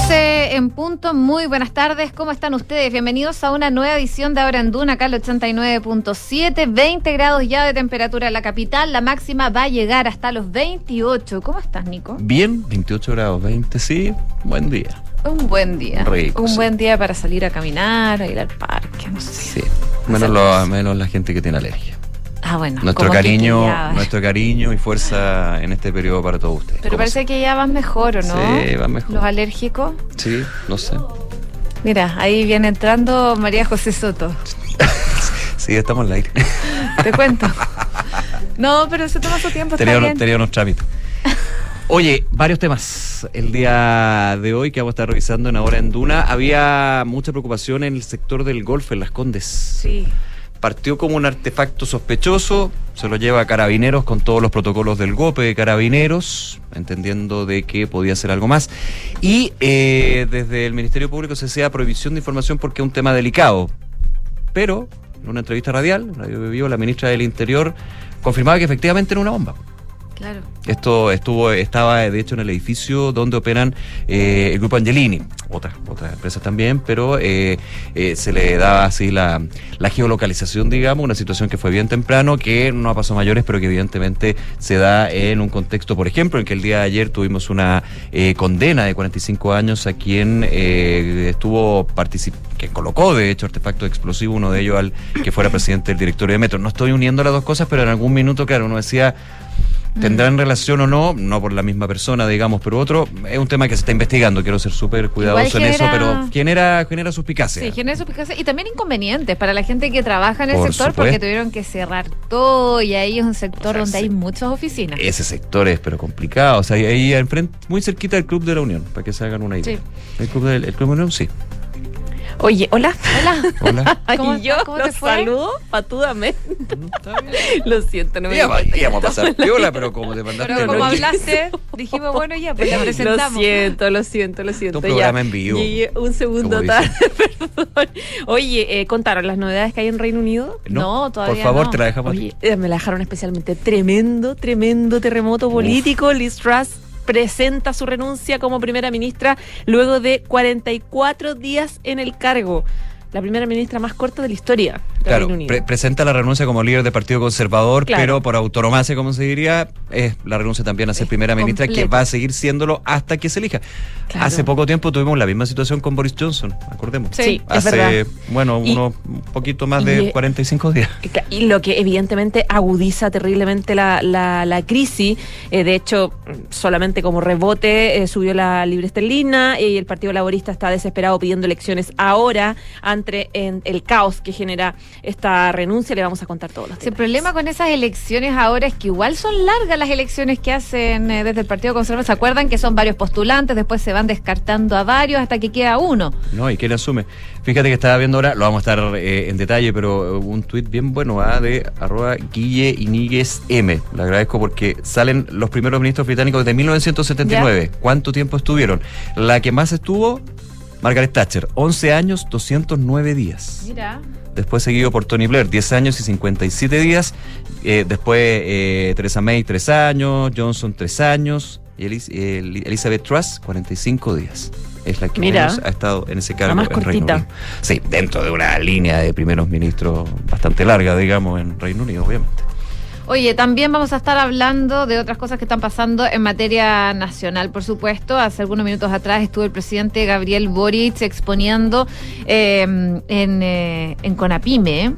12 en punto, muy buenas tardes, ¿cómo están ustedes? Bienvenidos a una nueva edición de Ahora en Duna, acá el 89.7, 20 grados ya de temperatura en la capital, la máxima va a llegar hasta los 28. ¿Cómo estás, Nico? Bien, 28 grados, 20, sí, buen día. Un buen día. Rico, Un sí. buen día para salir a caminar, a ir al parque, no sé. Sí, menos, lo- menos la gente que tiene alergia. Ah, bueno. Nuestro que cariño, nuestro cariño y fuerza en este periodo para todos ustedes. Pero ¿Cómo parece que ya van mejor, ¿o no? Sí, van mejor. Los alérgicos. Sí, no sé. Mira, ahí viene entrando María José Soto. Sí, estamos en el aire. Te cuento. No, pero se toma su tiempo, tenía, unos- tenía unos trámites. Oye, varios temas. El día de hoy que vamos a estar revisando en Ahora en Duna, había mucha preocupación en el sector del golf en Las Condes. Sí. Partió como un artefacto sospechoso, se lo lleva a carabineros con todos los protocolos del GOPE de carabineros, entendiendo de que podía ser algo más. Y eh, desde el Ministerio Público se hacía prohibición de información porque es un tema delicado. Pero en una entrevista radial, Radio Vivo, la ministra del Interior confirmaba que efectivamente era una bomba. Claro. Esto estuvo, estaba de hecho en el edificio donde operan eh, el grupo Angelini, otras, otras empresas también, pero eh, eh, se le daba así la, geolocalización, digamos, una situación que fue bien temprano, que no ha pasado mayores, pero que evidentemente se da en un contexto, por ejemplo, en que el día de ayer tuvimos una eh, condena de 45 años a quien eh, estuvo participando, que colocó de hecho artefacto explosivo, uno de ellos al que fuera presidente del directorio de Metro. No estoy uniendo las dos cosas, pero en algún minuto, claro, uno decía ¿Tendrán relación o no? No por la misma persona, digamos, pero otro. Es un tema que se está investigando. Quiero ser súper cuidadoso en eso, pero genera, genera suspicacia. Sí, genera suspicacia y también inconvenientes para la gente que trabaja en el Por sector porque tuvieron que cerrar todo y ahí es un sector O sea, donde hay muchas oficinas. Ese sector es, pero complicado. O sea, ahí- enfrente, muy cerquita del Club de la Unión, para que se hagan una idea. Sí. El Club, del, el Club de la Unión, sí. Oye, hola. Hola. Hola. ¿Cómo- y yo cómo te fue? saludo patudamente. Lo siento, no me Íbamos, íbamos a pasar piola, pero como te mandaste Pero como no- hablaste, dijimos, bueno, ya, pues la Lo presentamos. siento, lo siento, lo siento. un programa ya. en vivo, Llegué un segundo tarde, perdón. Oye, eh, ¿contaron las novedades que hay en Reino Unido? No, todavía Por favor, no. te la dejamos. Oye, eh, me la dejaron especialmente tremendo, tremendo terremoto Uf. político. Liz Truss presenta su renuncia como primera ministra luego de 44 días en el cargo. La primera ministra más corta de la historia Claro, Reino Unido. pre- presenta la renuncia como líder del Partido Conservador, Claro. pero por autonomacia, como se diría, es la renuncia también a ser Es primera ministra, que va a seguir siéndolo hasta que se elija. Claro. Hace poco tiempo tuvimos la misma situación con Boris Johnson, acordemos. Sí, es Hace, verdad. bueno, Y- unos un poquito más y- de 45 días. Y lo que evidentemente agudiza terriblemente la, la, la crisis. Eh, de hecho, solamente como rebote eh, subió la libre esterlina y el Partido Laborista está desesperado pidiendo elecciones ahora ante en el caos que genera esta renuncia. Le vamos a contar todos los el problema con esas elecciones ahora es que igual son largas las elecciones que hacen eh, desde el Partido Conservador. ¿Se acuerdan que son varios postulantes? Después se van descartando a varios hasta que queda uno. ¿no? ¿Y quién asume? Fíjate que estaba viendo ahora, lo vamos a estar eh, en detalle, pero hubo un tuit bien bueno ah, de arroba Guille Iníguez M. Le agradezco porque salen los primeros ministros británicos de 1979. ¿Cuánto tiempo estuvieron? La que más estuvo, Margaret Thatcher, 11 años, 209 días. Mira. Después seguido por Tony Blair, 10 años y 57 días. Eh, después eh, Theresa May, 3 años. Johnson, 3 años. Y Elis- eh, Elizabeth Truss, 45 días. Es la que Mira. menos ha estado en ese cargo más en Reino cortita. Unido. Sí, dentro de una línea de primeros ministros bastante larga, digamos, en Reino Unido, obviamente. Oye, también vamos a estar hablando de otras cosas que están pasando en materia nacional, por supuesto. Hace algunos minutos atrás estuvo el presidente Gabriel Boric exponiendo eh, en, eh, en Conapime.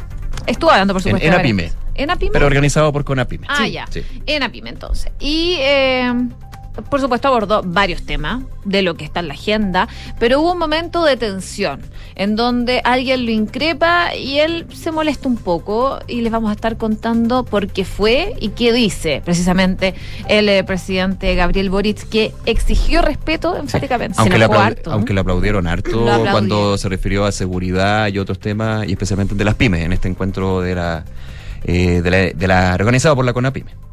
Estuvo hablando, por En- supuesto. en de Apime. En Apime. Pero organizado por Conapime. Ah, Sí, ya. sí. En Apime, entonces. Y, eh, por supuesto, abordó varios temas de lo que está en la agenda, pero hubo un momento de tensión en donde alguien lo increpa y él se molesta un poco y les vamos a estar contando por qué fue y qué dice precisamente el eh, presidente Gabriel Boric, que exigió respeto enfáticamente. Se Aunque le, harto. aunque aplaudieron harto Lo cuando se refirió a seguridad y otros temas, y especialmente de las pymes, en este encuentro de la, eh, de la, de la organizado por la CONAPYME.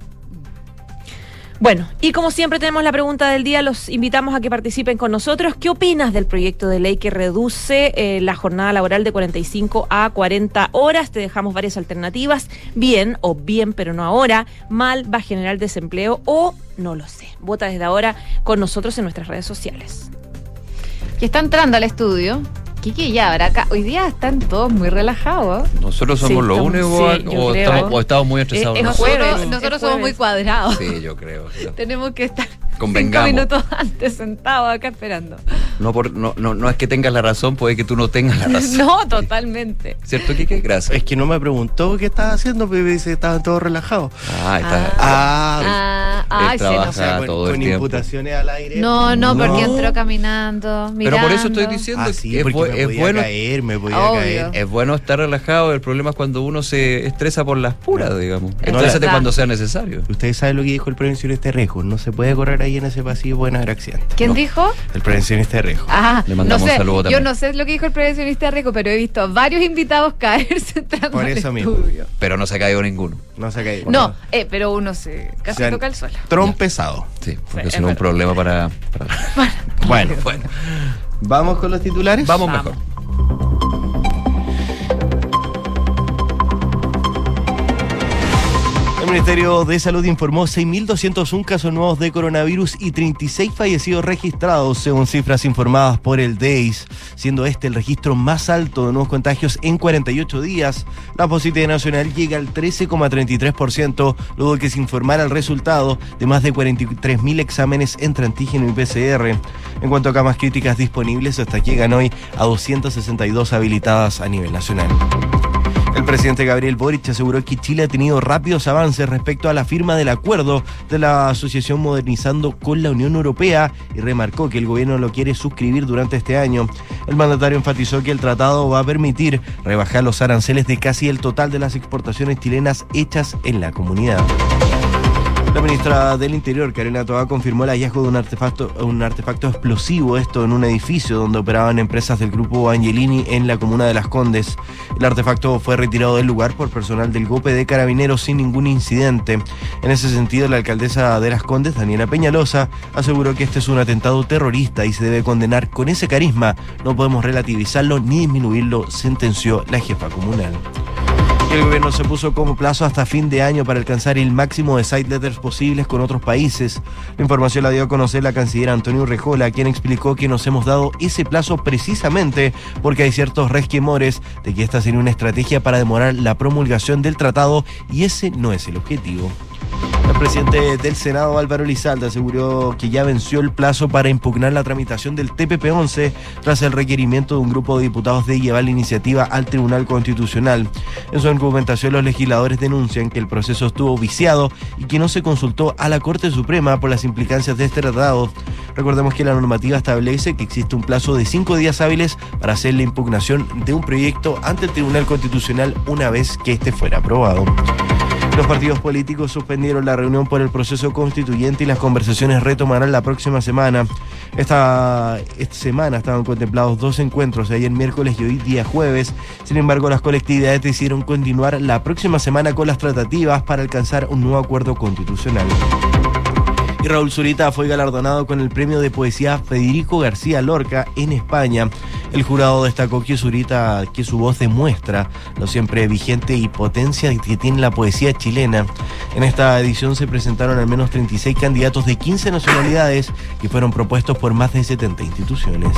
Bueno, y como siempre tenemos la pregunta del día, los invitamos a que participen con nosotros. ¿Qué opinas del proyecto de ley que reduce eh, la jornada laboral de 45 a 40 horas? Te dejamos varias alternativas. Bien o bien, pero no ahora. Mal, va a generar desempleo o no lo sé. Vota desde ahora con nosotros en nuestras redes sociales. que está entrando al estudio. Kiki ya habrá acá. Hoy día están todos muy relajados. Nosotros Sí, somos los estamos- únicos sí, o, estamos, o estamos muy estresados. Es- es nosotros. jueves. Nosotros, nosotros es somos muy cuadrados. Sí, yo creo. Tenemos que estar cinco Convengamos. minutos antes sentados acá esperando. No, por, no, no, no es que tengas la razón, puede que tú no tengas la razón. No, totalmente. ¿Cierto, Kike? Gracias. Es que no me preguntó qué estaba haciendo, pero me dice que estaban todos relajados. Ah, está. Ah, Ah, Él ay, se nos- con, todo el con tiempo. imputaciones al aire. No, no, porque No. entró caminando. Pero por eso estoy mirando. diciendo Ah, sí, que es, me es podía bueno. caer, me podía Obvio. caer. Es bueno estar relajado, el problema es cuando uno se estresa por las puras, digamos. Es Estrésate cuando sea necesario. Ustedes saben lo que dijo el prevencionista de Rejo. No se puede correr ahí en ese pasillo, pueden haber accidentes. ¿Quién No. dijo? El prevencionista de Rejo. Ah, Le no mandamos un sé. saludo Yo también. no sé lo que dijo el prevencionista rico, pero he visto a varios invitados caerse entrando Por al eso mismo. estudio. Pero no se ha caído ninguno. No se ha caído. No, eh, pero uno se casi toca el suelo. Trompezado. Sí, porque Sí, es no es un problema para. para- Bueno, bueno, vamos con los titulares. vamos Vamos. mejor. El Ministerio de Salud informó 6.201 casos nuevos de coronavirus y 36 fallecidos registrados, según cifras informadas por el DEIS, siendo este el registro más alto de nuevos contagios en 48 días. La positividad nacional llega al 13,33%, luego de que se informara el resultado de más de 43.000 exámenes entre antígeno y PCR. En cuanto a camas críticas disponibles, hasta llegan hoy a 262 habilitadas a nivel nacional. El presidente Gabriel Boric aseguró que Chile ha tenido rápidos avances respecto a la firma del acuerdo de la Asociación Modernizando con la Unión Europea y remarcó que el gobierno lo quiere suscribir durante este año. El mandatario enfatizó que el tratado va a permitir rebajar los aranceles de casi el total de las exportaciones chilenas hechas en la comunidad. Ministra del Interior, Karina Toa, confirmó el hallazgo de un artefacto, un artefacto explosivo, esto en un edificio donde operaban empresas del grupo Angelini en la comuna de Las Condes. El artefacto fue retirado del lugar por personal del GOPE de Carabineros sin ningún incidente. En ese sentido, la alcaldesa de Las Condes, Daniela Peñalosa, aseguró que este es un atentado terrorista y se debe condenar con ese carisma. No podemos relativizarlo ni disminuirlo, sentenció la jefa comunal. El gobierno se puso como plazo hasta fin de año para alcanzar el máximo de side letters posibles con otros países. La información la dio a conocer la canciller Antonio Rejola, quien explicó que nos hemos dado ese plazo precisamente porque hay ciertos resquemores de que esta sería una estrategia para demorar la promulgación del tratado y ese no es el objetivo. El presidente del Senado, Álvaro Lizalda, aseguró que ya venció el plazo para impugnar la tramitación del TPP-11 tras el requerimiento de un grupo de diputados de llevar la iniciativa al Tribunal Constitucional. En su argumentación, los legisladores denuncian que el proceso estuvo viciado y que no se consultó a la Corte Suprema por las implicancias de este tratado. Recordemos que la normativa establece que existe un plazo de cinco días hábiles para hacer la impugnación de un proyecto ante el Tribunal Constitucional una vez que este fuera aprobado. Los partidos políticos suspendieron la reunión por el proceso constituyente y las conversaciones retomarán la próxima semana. Esta, semana estaban contemplados dos encuentros, ayer miércoles y hoy día jueves. Sin embargo, las colectividades decidieron continuar la próxima semana con las tratativas para alcanzar un nuevo acuerdo constitucional. Y Raúl Zurita fue galardonado con el premio de poesía Federico García Lorca en España. El jurado destacó que Zurita, que su voz demuestra lo siempre vigente y potencia que tiene la poesía chilena. En esta edición se presentaron al menos 36 candidatos de 15 nacionalidades que fueron propuestos por más de 70 instituciones.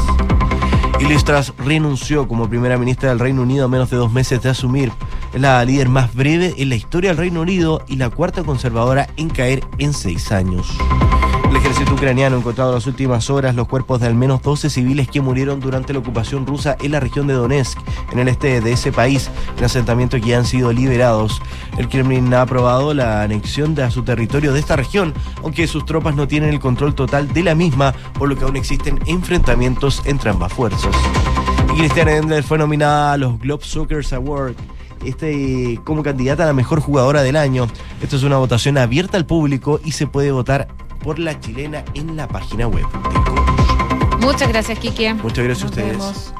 Liz renunció como primera ministra del Reino Unido a menos de dos meses de asumir. Es la líder más breve en la historia del Reino Unido y la cuarta conservadora en caer en seis años. El ejército ucraniano ha encontrado en las últimas horas los cuerpos de al menos 12 civiles que murieron durante la ocupación rusa en la región de Donetsk, en el este de ese país, en asentamientos que ya han sido liberados. El Kremlin ha aprobado la anexión de a su territorio de esta región, aunque sus tropas no tienen el control total de la misma, por lo que aún existen enfrentamientos entre ambas fuerzas. Y Endler fue nominada a los Globe Soccer Awards este, como candidata a la mejor jugadora del año. Esto es una votación abierta al público y se puede votar por la chilena en la página web. Muchas gracias, Kiki. Muchas gracias a ustedes. vemos.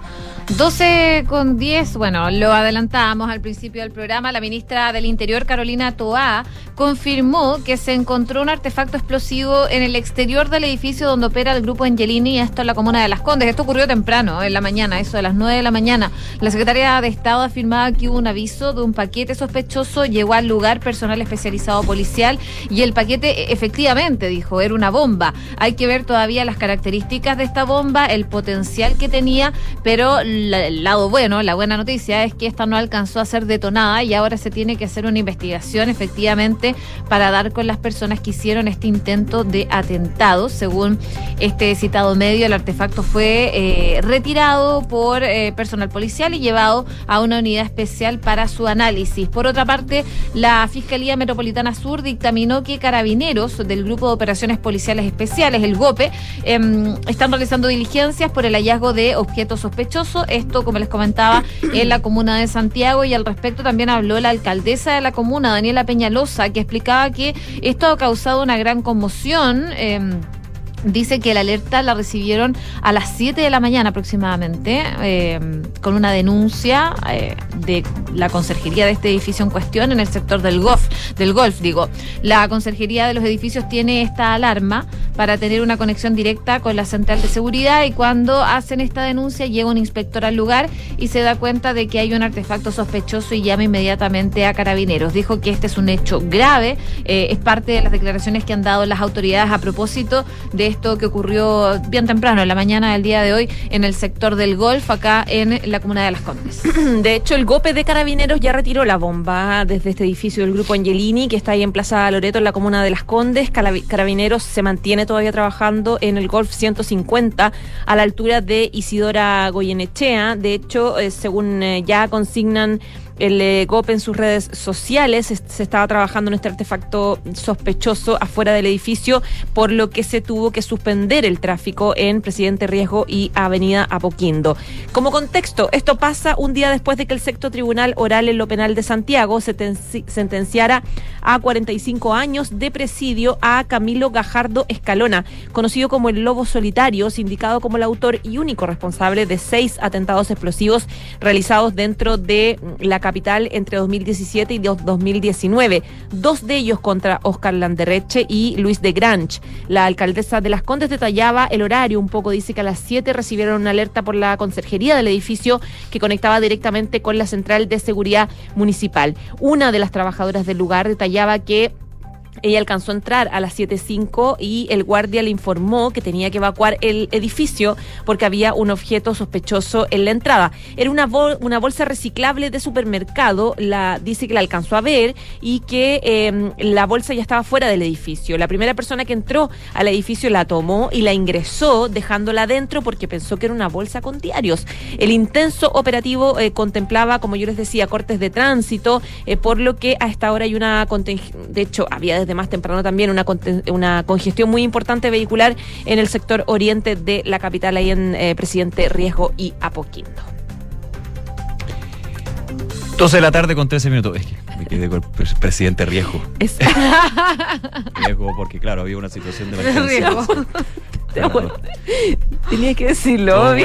12 con 10, bueno, lo adelantábamos al principio del programa, la ministra del Interior, Carolina Toá, confirmó que se encontró un artefacto explosivo en el exterior del edificio donde opera el grupo Angelini, esto en la comuna de Las Condes. Esto ocurrió temprano, en la mañana, eso de las 9 de la mañana. La secretaria de Estado afirmaba que hubo un aviso de un paquete sospechoso, llegó al lugar personal especializado policial y el paquete efectivamente, dijo, era una bomba. Hay que ver todavía las características de esta bomba, el potencial que tenía, pero el lado bueno, la buena noticia es que esta no alcanzó a ser detonada y ahora se tiene que hacer una investigación efectivamente para dar con las personas que hicieron este intento de atentado. Según este citado medio, el artefacto fue eh, retirado por eh, personal policial y llevado a una unidad especial para su análisis. Por otra parte, la Fiscalía Metropolitana Sur dictaminó que carabineros del Grupo de Operaciones Policiales Especiales, el GOPE, em, están realizando diligencias por el hallazgo de objetos sospechosos esto, como les comentaba, en la comuna de Santiago y al respecto también habló la alcaldesa de la comuna, Daniela Peñalosa, que explicaba que esto ha causado una gran conmoción. Eh, Dice que la alerta la recibieron a las 7 de la mañana aproximadamente, eh, con una denuncia eh, de la conserjería de este edificio en cuestión en el sector del golf, del golf, digo. La conserjería de los edificios tiene esta alarma para tener una conexión directa con la central de seguridad y cuando hacen esta denuncia llega un inspector al lugar y se da cuenta de que hay un artefacto sospechoso y llama inmediatamente a carabineros. Dijo que este es un hecho grave, eh, es parte de las declaraciones que han dado las autoridades a propósito de esto que ocurrió bien temprano, en la mañana del día de hoy, en el sector del golf, acá en la comuna de Las Condes. De hecho, el GOPE de Carabineros ya retiró la bomba desde este edificio del grupo Angelini, que está ahí en Plaza Loreto, en la comuna de Las Condes. Carabineros se mantiene todavía trabajando en el Golf 150, a la altura de Isidora Goyenechea. De hecho, eh, según eh, ya consignan el eh, GOP en sus redes sociales se estaba trabajando en este artefacto sospechoso afuera del edificio, por lo que se tuvo que suspender el tráfico en Presidente Riesgo y Avenida Apoquindo. Como contexto, esto pasa un día después de que el sexto tribunal oral en lo penal de Santiago sentenciara a 45 años de presidio a Camilo Gajardo Escalona, conocido como el Lobo Solitario, sindicado como el autor y único responsable de seis atentados explosivos realizados dentro de la capital entre 2017 y 2019, dos de ellos contra Oscar Landerreche y Luis de Granch. La alcaldesa de Las Condes detallaba el horario, un poco dice que a las 7 recibieron una alerta por la conserjería del edificio que conectaba directamente con la central de seguridad municipal. Una de las trabajadoras del lugar detallaba que ella alcanzó a entrar a las 7.05 y el guardia le informó que tenía que evacuar el edificio porque había un objeto sospechoso en la entrada. Era una, una bolsa reciclable de supermercado, la dice que la alcanzó a ver y que em, la bolsa ya estaba fuera del edificio. La primera persona que entró al edificio la tomó y la ingresó dejándola dentro porque pensó que era una bolsa con diarios. El intenso operativo eh, contemplaba, como yo les decía, cortes de tránsito, eh, por lo que a esta hora hay una de hecho había de más temprano también una, una congestión muy importante vehicular en el sector oriente de la capital, ahí en eh, Presidente Riesgo y Apoquindo. 12 de la tarde con 13 minutos. Es que me quedé con el presidente Riesgo. riesgo porque, claro, había una situación de emergencia. Tenía que decirlo.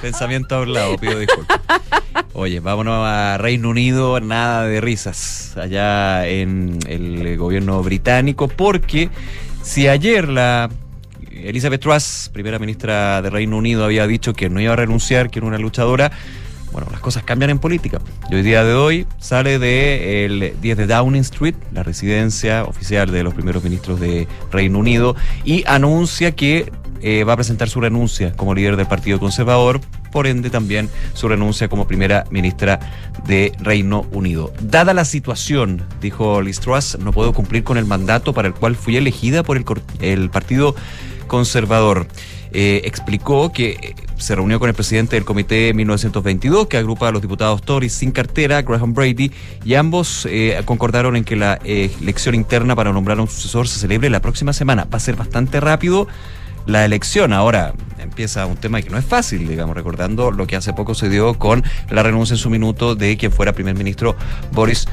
Pensamiento hablado, pido disculpas. Oye, vámonos a Reino Unido, nada de risas allá en el gobierno británico, porque si ayer la Elizabeth Truss, primera ministra de Reino Unido, había dicho que no iba a renunciar, que era una luchadora, bueno, las cosas cambian en política. Y hoy día de hoy sale de el 10 de Downing Street, la residencia oficial de los primeros ministros de Reino Unido, y anuncia que eh, va a presentar su renuncia como líder del Partido Conservador, por ende también su renuncia como primera ministra de Reino Unido. Dada la situación, dijo Liz Truss, no puedo cumplir con el mandato para el cual fui elegida por el, el Partido Conservador. Eh, explicó que eh, se reunió con el presidente del comité 1922, que agrupa a los diputados Tories sin cartera, Graham Brady, y ambos eh, concordaron en que la elección interna para nombrar a un sucesor se celebre la próxima semana. Va a ser bastante rápido la elección. Ahora empieza un tema que no es fácil, digamos, recordando lo que hace poco se dio con la renuncia en su minuto de quien fuera primer ministro Boris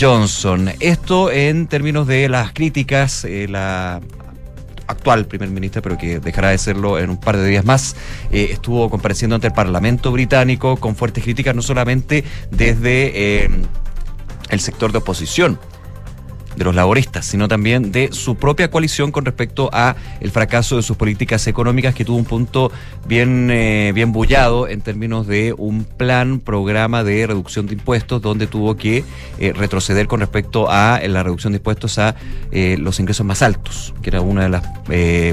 Johnson. Esto en términos de las críticas, la actual primer ministra, pero que dejará de serlo en un par de días más, eh, estuvo compareciendo ante el Parlamento británico con fuertes críticas, no solamente desde eh, el sector de oposición, de los laboristas, sino también de su propia coalición con respecto a el fracaso de sus políticas económicas que tuvo un punto bien eh, bien bullado en términos de un plan programa de reducción de impuestos donde tuvo que eh, retroceder con respecto a la reducción de impuestos a eh, los ingresos más altos, que era una de las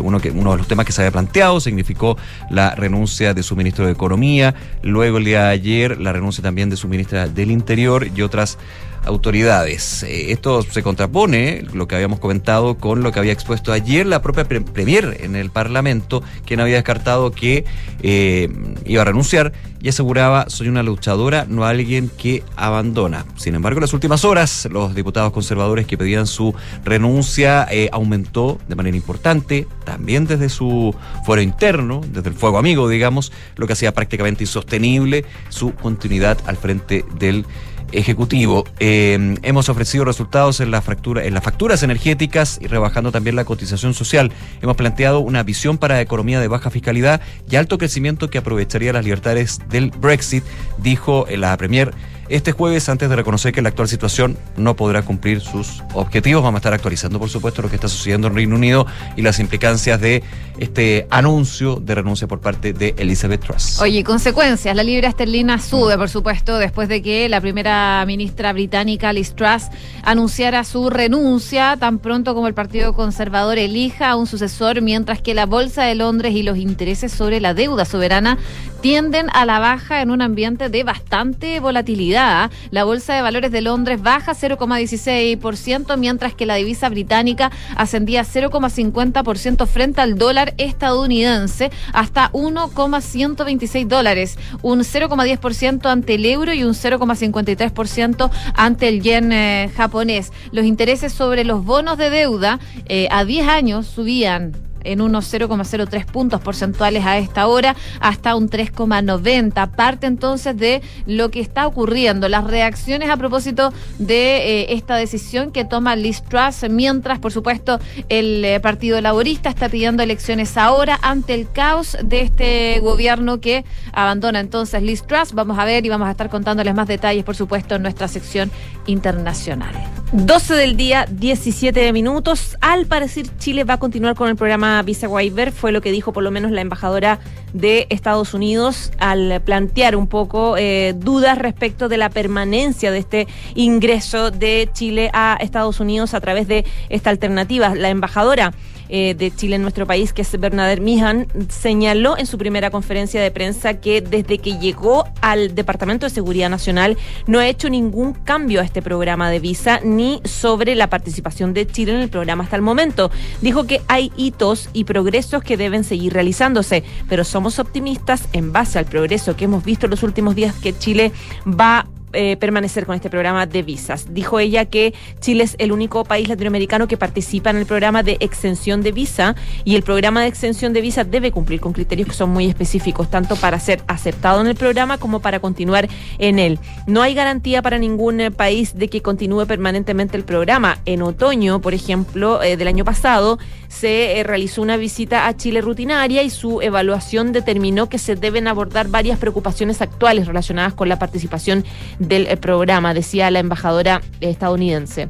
uno que uno de los temas que se había planteado, significó la renuncia de su ministro de Economía, luego el día de ayer la renuncia también de su ministra del Interior y otras autoridades. Eh, esto se contrapone, lo que habíamos comentado, con lo que había expuesto ayer la propia Premier en el Parlamento, quien había descartado que eh, iba a renunciar y aseguraba soy una luchadora, no alguien que abandona. Sin embargo, en las últimas horas, los diputados conservadores que pedían su renuncia eh, aumentó de manera importante, también desde su fuero interno, desde el fuego amigo, digamos, lo que hacía prácticamente insostenible su continuidad al frente del Ejecutivo. Eh, hemos ofrecido resultados en, la fractura, en las facturas energéticas y rebajando también la cotización social. Hemos planteado una visión para economía de baja fiscalidad y alto crecimiento que aprovecharía las libertades del Brexit, dijo la Premier este jueves antes de reconocer que la actual situación no podrá cumplir sus objetivos. Vamos a estar actualizando, por supuesto, lo que está sucediendo en Reino Unido y las implicancias de este anuncio de renuncia por parte de Elizabeth Truss. Oye, consecuencias. La libra esterlina sube, por supuesto, después de que la primera ministra británica, Liz Truss, anunciara su renuncia tan pronto como el Partido Conservador elija a un sucesor, mientras que la Bolsa de Londres y los intereses sobre la deuda soberana tienden a la baja en un ambiente de bastante volatilidad. La Bolsa de Valores de Londres baja 0,16%, mientras que la divisa británica ascendía 0,50% frente al dólar estadounidense hasta 1,126 dólares, un 0,10% ante el euro y un 0,53% ante el yen eh, japonés. Los intereses sobre los bonos de deuda eh, a 10 años subían en unos 0,03 puntos porcentuales a esta hora, hasta un 3,90. Parte entonces de lo que está ocurriendo, las reacciones a propósito de eh, esta decisión que toma Liz Truss, mientras, por supuesto, el eh, Partido Laborista está pidiendo elecciones ahora ante el caos de este gobierno que abandona entonces Liz Truss. Vamos a ver y vamos a estar contándoles más detalles, por supuesto, en nuestra sección internacional. 12 del día, 17 minutos. Al parecer, Chile va a continuar con el programa Visa Waiver, fue lo que dijo por lo menos la embajadora de Estados Unidos al plantear un poco eh, dudas respecto de la permanencia de este ingreso de Chile a Estados Unidos a través de esta alternativa. La embajadora eh, de Chile en nuestro país, que es Bernadette Mijan, señaló en su primera conferencia de prensa que desde que llegó al Departamento de Seguridad Nacional no ha hecho ningún cambio a este programa de visa ni sobre la participación de Chile en el programa hasta el momento. Dijo que hay hitos y progresos que deben seguir realizándose, pero somos optimistas en base al progreso que hemos visto en los últimos días que Chile va eh, permanecer con este programa de visas. Dijo ella que Chile es el único país latinoamericano que participa en el programa de extensión de visa y el programa de extensión de visa debe cumplir con criterios que son muy específicos, tanto para ser aceptado en el programa como para continuar en él. No hay garantía para ningún eh, país de que continúe permanentemente el programa. En otoño, por ejemplo, eh, del año pasado, se realizó una visita a Chile rutinaria y su evaluación determinó que se deben abordar varias preocupaciones actuales relacionadas con la participación del eh, programa, decía la embajadora estadounidense.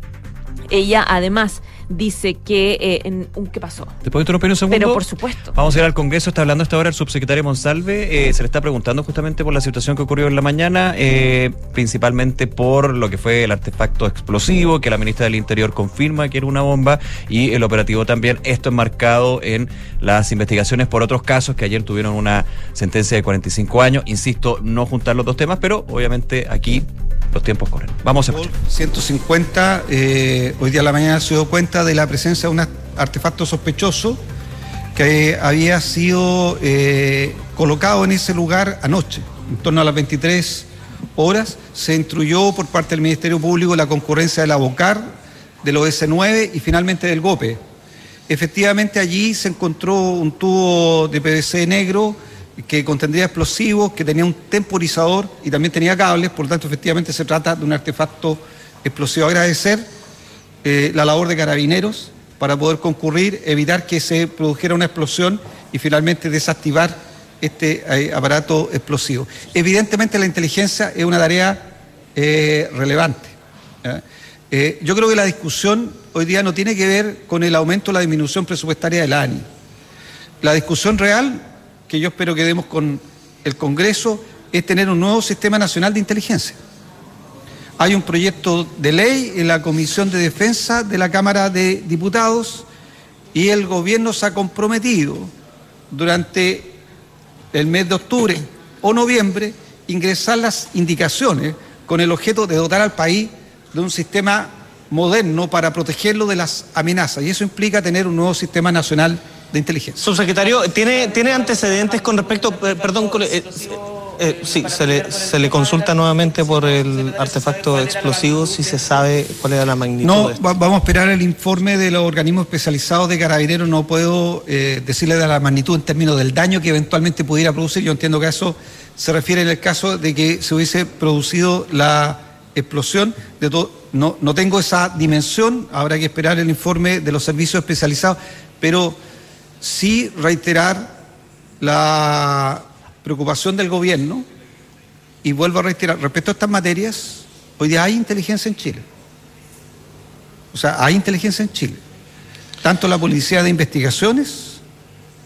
Ella además dice que... Eh, en, ¿Qué pasó? ¿Te puedo interrumpir un segundo? Pero por supuesto. Vamos a ir al Congreso, está hablando hasta ahora el subsecretario Monsalve, eh, se le está preguntando justamente por la situación que ocurrió en la mañana, eh, principalmente por lo que fue el artefacto explosivo, que la ministra del Interior confirma que era una bomba, y el operativo también, esto enmarcado en las investigaciones por otros casos que ayer tuvieron una sentencia de 45 años, insisto, no juntar los dos temas, pero obviamente aquí los tiempos corren. Vamos a escuchar. 150, eh, hoy día a la mañana se dio cuenta de la presencia de un artefacto sospechoso que había sido eh, colocado en ese lugar anoche, en torno a las 23 horas. Se instruyó por parte del Ministerio Público la concurrencia de la BOCAR, del OS9 y finalmente del GOPE. Efectivamente allí se encontró un tubo de PVC negro que contendría explosivos, que tenía un temporizador y también tenía cables, por lo tanto efectivamente se trata de un artefacto explosivo. Agradecer eh, la labor de carabineros para poder concurrir, evitar que se produjera una explosión y finalmente desactivar este eh, aparato explosivo. Evidentemente la inteligencia es una tarea eh, relevante. yo creo que la discusión hoy día no tiene que ver con el aumento o la disminución presupuestaria del ANI. La discusión real, que yo espero que demos con el Congreso, es tener un nuevo sistema nacional de inteligencia. Hay un proyecto de ley en la Comisión de Defensa de la Cámara de Diputados y el gobierno se ha comprometido durante el mes de octubre o noviembre ingresar las indicaciones con el objeto de dotar al país de un sistema moderno para protegerlo de las amenazas. Y eso implica tener un nuevo sistema nacional de inteligencia. Subsecretario, ¿tiene, ¿tiene antecedentes con respecto, eh, perdón, con- eh, eh, sí, se le, se le consulta nuevamente por el artefacto explosivo si se sabe cuál era la magnitud No, de esto? va- vamos a esperar el informe de los organismos especializados de carabineros. No puedo eh, decirle de la magnitud en términos del daño que eventualmente pudiera producir. Yo entiendo que a eso se refiere en el caso de que se hubiese producido la explosión. De no, no tengo esa dimensión. Habrá que esperar el informe de los servicios especializados. Pero sí reiterar la preocupación del gobierno. Y vuelvo a reiterar, respecto a estas materias, hoy día hay inteligencia en Chile. O sea, hay inteligencia en Chile. Tanto la Policía de Investigaciones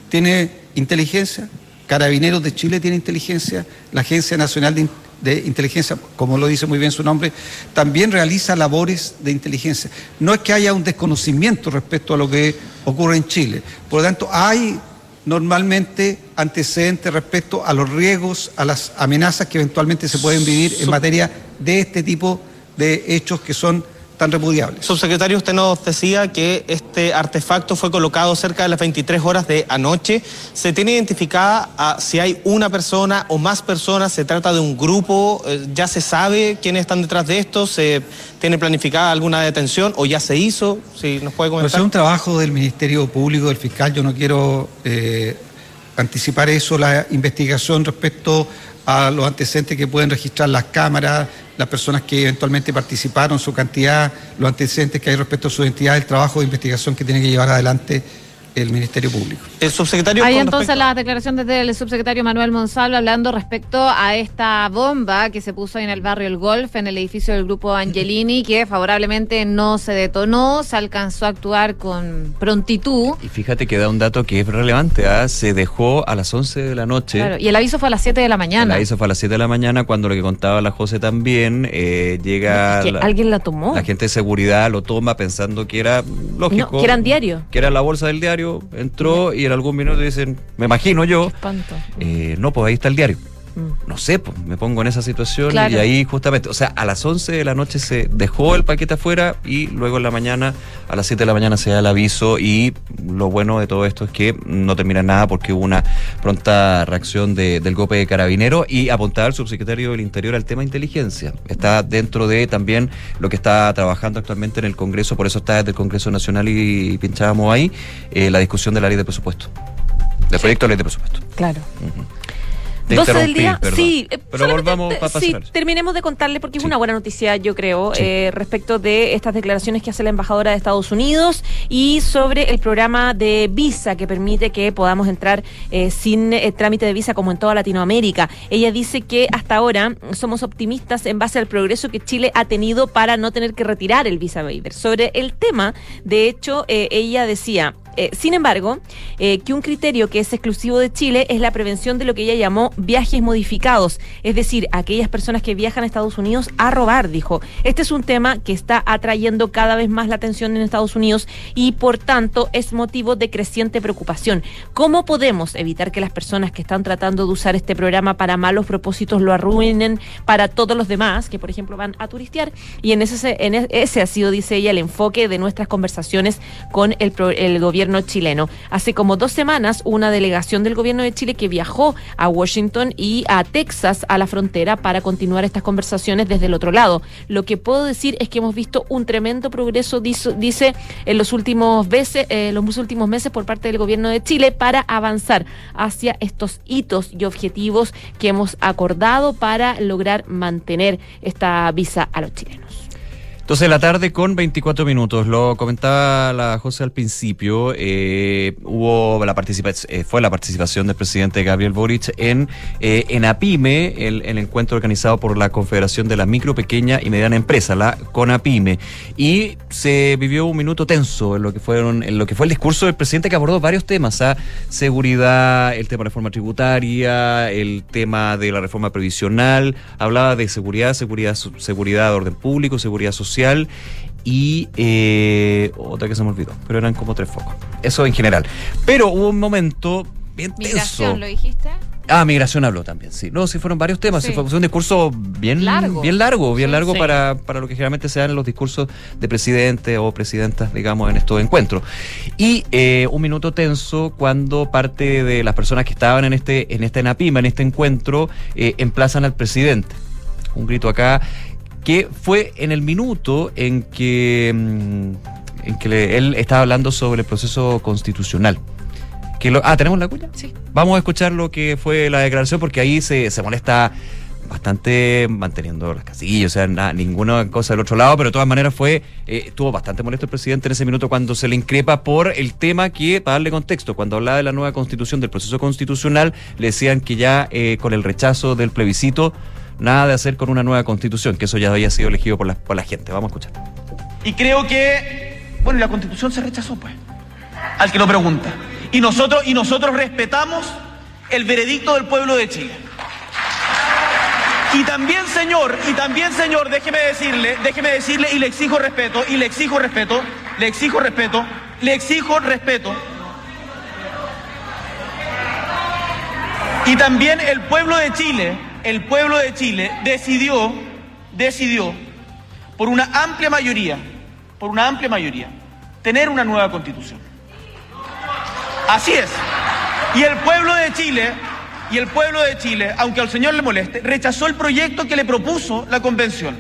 tiene inteligencia, Carabineros de Chile tiene inteligencia, la Agencia Nacional de, In- de Inteligencia, como lo dice muy bien su nombre, también realiza labores de inteligencia. No es que haya un desconocimiento respecto a lo que ocurre en Chile. Por lo tanto, hay normalmente antecedentes respecto a los riesgos, a las amenazas que eventualmente se pueden vivir en materia de este tipo de hechos que son tan repudiables. Subsecretario, usted nos decía que este artefacto fue colocado cerca de las 23 horas de anoche. ¿Se tiene identificada a si hay una persona o más personas? ¿Se trata de un grupo? Eh, ¿Ya se sabe quiénes están detrás de esto? ¿Se tiene planificada alguna detención o ya se hizo? Si nos puede Pero comentar. es un trabajo del Ministerio Público, del fiscal, yo no quiero eh, anticipar eso, la investigación respecto a los antecedentes que pueden registrar las cámaras, las personas que eventualmente participaron, su cantidad, los antecedentes que hay respecto a su identidad, el trabajo de investigación que tiene que llevar adelante el Ministerio Público. El subsecretario. Hay con entonces respecto- las declaraciones del subsecretario Manuel Monsalvo hablando respecto a esta bomba que se puso en el barrio El Golf, en el edificio del grupo Angelini, que favorablemente no se detonó, se alcanzó a actuar con prontitud. Y fíjate que da un dato que es relevante, ¿ah? se dejó a las 11 de la noche. Claro, y el aviso fue a las 7 de la mañana. La hizo fue a las 7 de la mañana cuando lo que contaba la José también eh, llega ¿Que la, ¿Alguien la tomó? la gente de seguridad lo toma pensando que era lógico No, que eran diarios. que era la bolsa del diario entró y en algún minuto dicen me imagino yo eh, no pues ahí está el diario. No sé, pues me pongo en esa situación Claro. y ahí justamente, o sea, a las 11 de la noche se dejó el paquete afuera y luego en la mañana, a las 7 de la mañana se da el aviso y lo bueno de todo esto es que no termina nada porque hubo una pronta reacción de- del golpe de carabinero y apuntar al subsecretario del Interior al tema inteligencia. Está dentro de también lo que está trabajando actualmente en el Congreso, por eso está desde el Congreso Nacional y, pinchábamos ahí eh, la discusión de la ley de presupuesto, del proyecto de ley de presupuesto. Claro. Te 12 del día, perdón. sí. eh, Pero solamente volvamos para sí, terminemos de contarle porque es Sí. una buena noticia, yo creo, Sí. eh, respecto de estas declaraciones que hace la embajadora de Estados Unidos y sobre el programa de visa que permite que podamos entrar eh, sin eh, trámite de visa como en toda Latinoamérica. Ella dice que hasta ahora somos optimistas en base al progreso que Chile ha tenido para no tener que retirar el visa waiver. Sobre el tema, de hecho, eh, ella decía, eh, sin embargo, eh, que un criterio que es exclusivo de Chile es la prevención de lo que ella llamó viajes modificados, es decir, aquellas personas que viajan a Estados Unidos a robar, dijo. Este es un tema que está atrayendo cada vez más la atención en Estados Unidos y por tanto es motivo de creciente preocupación. ¿Cómo podemos evitar que las personas que están tratando de usar este programa para malos propósitos lo arruinen para todos los demás, que por ejemplo van a turistear? Y en ese, en e- ese ha sido, dice ella, el enfoque de nuestras conversaciones con el, gobierno chileno. Hace como dos semanas, una delegación del gobierno de Chile que viajó a Washington y a Texas, a la frontera, para continuar estas conversaciones desde el otro lado. Lo que puedo decir es que hemos visto un tremendo progreso, dice, en los últimos veces, eh, los últimos meses por parte del gobierno de Chile para avanzar hacia estos hitos y objetivos que hemos acordado para lograr mantener esta visa a los chilenos. Entonces, la tarde con 24 minutos. Lo comentaba la José al principio. eh, hubo la participación, fue la participación del presidente Gabriel Boric en, eh, en APIME, el, encuentro organizado por la Confederación de la Micro, Pequeña y Mediana Empresa, la CONAPIME. Y se vivió un minuto tenso en lo que fueron, en lo que fue el discurso del presidente que abordó varios temas, ¿ah? seguridad, el tema de reforma tributaria, el tema de la reforma previsional, hablaba de seguridad, seguridad, seguridad de orden público, seguridad social y eh, otra que se me olvidó, pero eran como tres focos. Eso en general. Pero hubo un momento bien tenso. Migración, ¿lo dijiste? Ah, migración habló también, sí. No, sí fueron varios temas. Sí. Fue, un discurso bien Largo. bien largo, bien Sí. largo Sí. para, para lo que generalmente se dan en los discursos de presidente o presidentas, digamos, en estos encuentros. Y eh, un minuto tenso cuando parte de las personas que estaban en este, en esta ENAPIMA, en este encuentro, eh, emplazan al presidente. Un grito acá que fue en el minuto en que, mm, en que le- él estaba hablando sobre el proceso constitucional. Que lo, ah, ¿tenemos la cuña? Sí. Vamos a escuchar lo que fue la declaración porque ahí se, se molesta bastante manteniendo las casillas, o sea, nada, ninguna cosa del otro lado, pero de todas maneras fue, eh, estuvo bastante molesto el presidente en ese minuto cuando se le increpa por el tema que, para darle contexto, cuando hablaba de la nueva constitución, del proceso constitucional, le decían que ya eh, con el rechazo del plebiscito, nada de hacer con una nueva constitución, que eso ya había sido elegido por la, por la gente. Vamos a escuchar. Y creo que, bueno, la constitución se rechazó, pues, al que lo pregunta. Y nosotros, y nosotros respetamos el veredicto del pueblo de Chile. Y también, señor, y también, señor, déjeme decirle, déjeme decirle, y le exijo respeto, y le exijo respeto, le exijo respeto, le exijo respeto. Y también el pueblo de Chile, el pueblo de Chile decidió, decidió, por una amplia mayoría, por una amplia mayoría, tener una nueva constitución. Así es. Y el pueblo de Chile, y el pueblo de Chile, aunque al señor le moleste, rechazó el proyecto que le propuso la convención.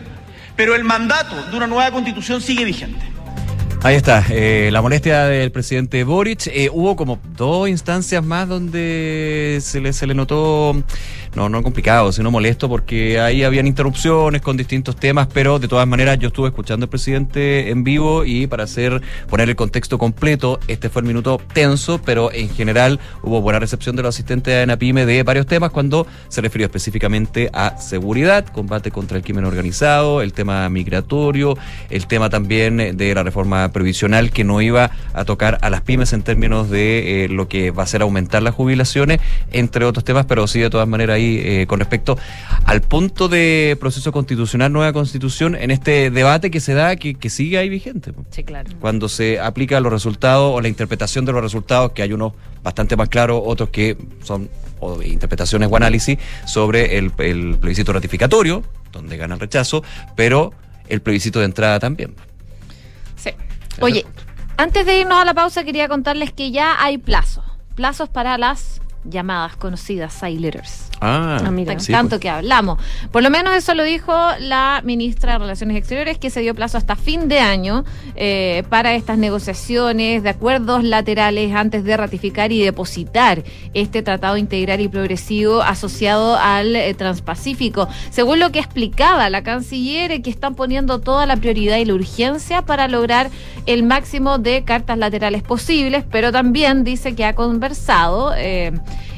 Pero el mandato de una nueva constitución sigue vigente. Ahí está, eh, la molestia del presidente Boric. Eh, hubo como dos instancias más donde se le, se le notó, no, no complicado, sino molesto, porque ahí habían interrupciones con distintos temas, pero de todas maneras yo estuve escuchando al presidente en vivo y para hacer, poner el contexto completo, este fue el minuto tenso, pero en general hubo buena recepción de los asistentes de ANAPIME de varios temas cuando se refirió específicamente a seguridad, combate contra el crimen organizado, el tema migratorio, el tema también de la reforma previsional que no iba a tocar a las pymes en términos de eh, lo que va a ser aumentar las jubilaciones, entre otros temas, pero sí de todas maneras ahí eh, con respecto al punto de proceso constitucional, nueva constitución, en este debate que se da, que, que sigue ahí vigente. Sí, claro. Cuando se aplica los resultados o la interpretación de los resultados, que hay unos bastante más claros, otros que son o interpretaciones o análisis sobre el, el plebiscito ratificatorio, donde gana el rechazo, pero el plebiscito de entrada también. Sí. Oye, antes de irnos a la pausa, quería contarles que ya hay plazos. Plazos para las llamadas conocidas side letters. Ah, Ah, mira. sí, tanto pues. que hablamos. Por lo menos eso lo dijo la ministra de Relaciones Exteriores, que se dio plazo hasta fin de año eh, para estas negociaciones de acuerdos laterales antes de ratificar y depositar este tratado integral y progresivo asociado al eh, Transpacífico. Según lo que explicaba la canciller, eh, que están poniendo toda la prioridad y la urgencia para lograr el máximo de cartas laterales posibles, pero también dice que ha conversado.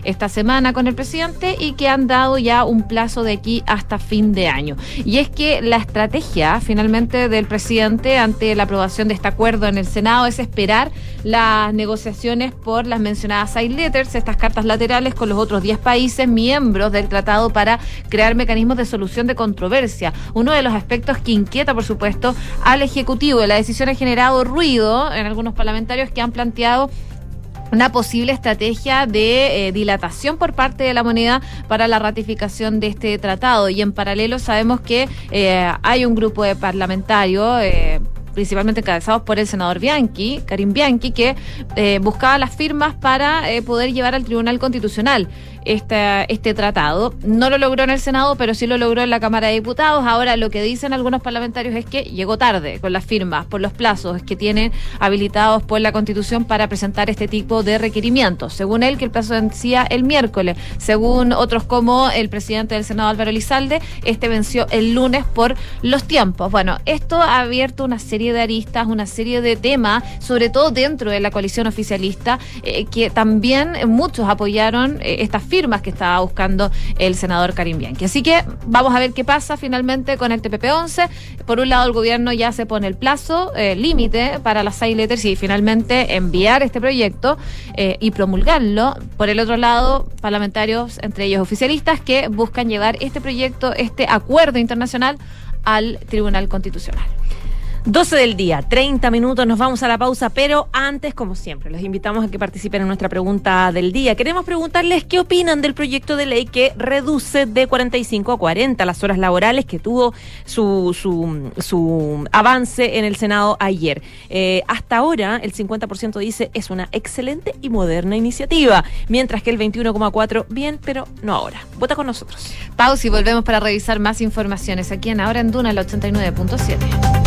Esta semana con el presidente y que han dado ya un plazo de aquí hasta fin de año. Y es que la estrategia finalmente del presidente ante la aprobación de este acuerdo en el Senado es esperar las negociaciones por las mencionadas side letters, estas cartas laterales con los otros 10 países miembros del tratado para crear mecanismos de solución de controversia. Uno de los aspectos que inquieta, por supuesto, al Ejecutivo. La decisión ha generado ruido en algunos parlamentarios que han planteado una posible estrategia de eh, dilatación por parte de la moneda para la ratificación de este tratado. Y en paralelo sabemos que eh, hay un grupo de parlamentarios. eh, principalmente encabezados por el senador Bianchi, Karim Bianchi, que eh, buscaba las firmas para poder llevar al Tribunal Constitucional este tratado. No lo logró en el Senado, pero sí lo logró en la Cámara de Diputados. Ahora lo que dicen algunos parlamentarios es que llegó tarde con las firmas, por los plazos que tienen habilitados por la Constitución para presentar este tipo de requerimientos. Según él, que el plazo vencía el miércoles. Según otros como el presidente del Senado, Álvaro Elizalde, este venció el lunes por los tiempos. Bueno, esto ha abierto una serie de aristas, una serie de temas, sobre todo dentro de la coalición oficialista, eh, que también muchos apoyaron eh, estas firmas que estaba buscando el senador Karim Bianchi. Así que vamos a ver qué pasa finalmente con el TPP-11. Por un lado, el gobierno ya se pone el plazo eh, límite para las side letters y finalmente enviar este proyecto y promulgarlo. Por el otro lado, parlamentarios, entre ellos oficialistas, que buscan llevar este proyecto, este acuerdo internacional al Tribunal Constitucional. 12 del día, 30 minutos, nos vamos a la pausa, pero antes, como siempre, los invitamos a que participen en nuestra pregunta del día. Queremos preguntarles qué opinan del proyecto de ley que reduce de 45 a 40 las horas laborales que tuvo su, su, su avance en el Senado ayer. Eh, hasta ahora, el 50% dice es una excelente y moderna iniciativa, mientras que el 21,4% bien, pero no ahora. Vota con nosotros. Pausa y volvemos para revisar más informaciones aquí en Ahora en Duna, el 89.7.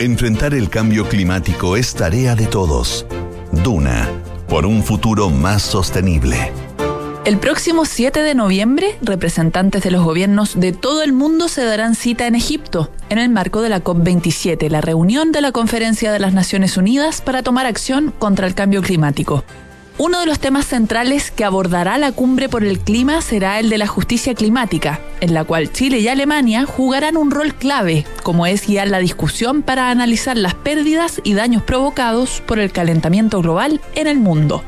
Enfrentar el cambio climático es tarea de todos. Duna, por un futuro más sostenible. El próximo 7 de noviembre, representantes de los gobiernos de todo el mundo se darán cita en Egipto, en el marco de la COP27, la reunión de la Conferencia de las Naciones Unidas para tomar acción contra el cambio climático. Uno de los temas centrales que abordará la cumbre por el clima será el de la justicia climática, en la cual Chile y Alemania jugarán un rol clave, como es guiar la discusión para analizar las pérdidas y daños provocados por el calentamiento global en el mundo.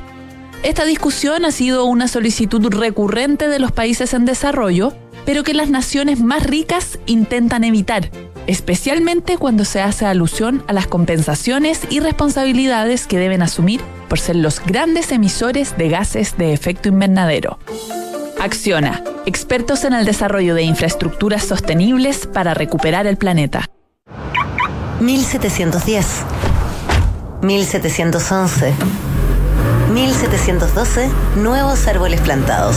Esta discusión ha sido una solicitud recurrente de los países en desarrollo, pero que las naciones más ricas intentan evitar, especialmente cuando se hace alusión a las compensaciones y responsabilidades que deben asumir por ser los grandes emisores de gases de efecto invernadero. Acciona, expertos en el desarrollo de infraestructuras sostenibles para recuperar el planeta. 1710. 1711. 1712. Nuevos árboles plantados.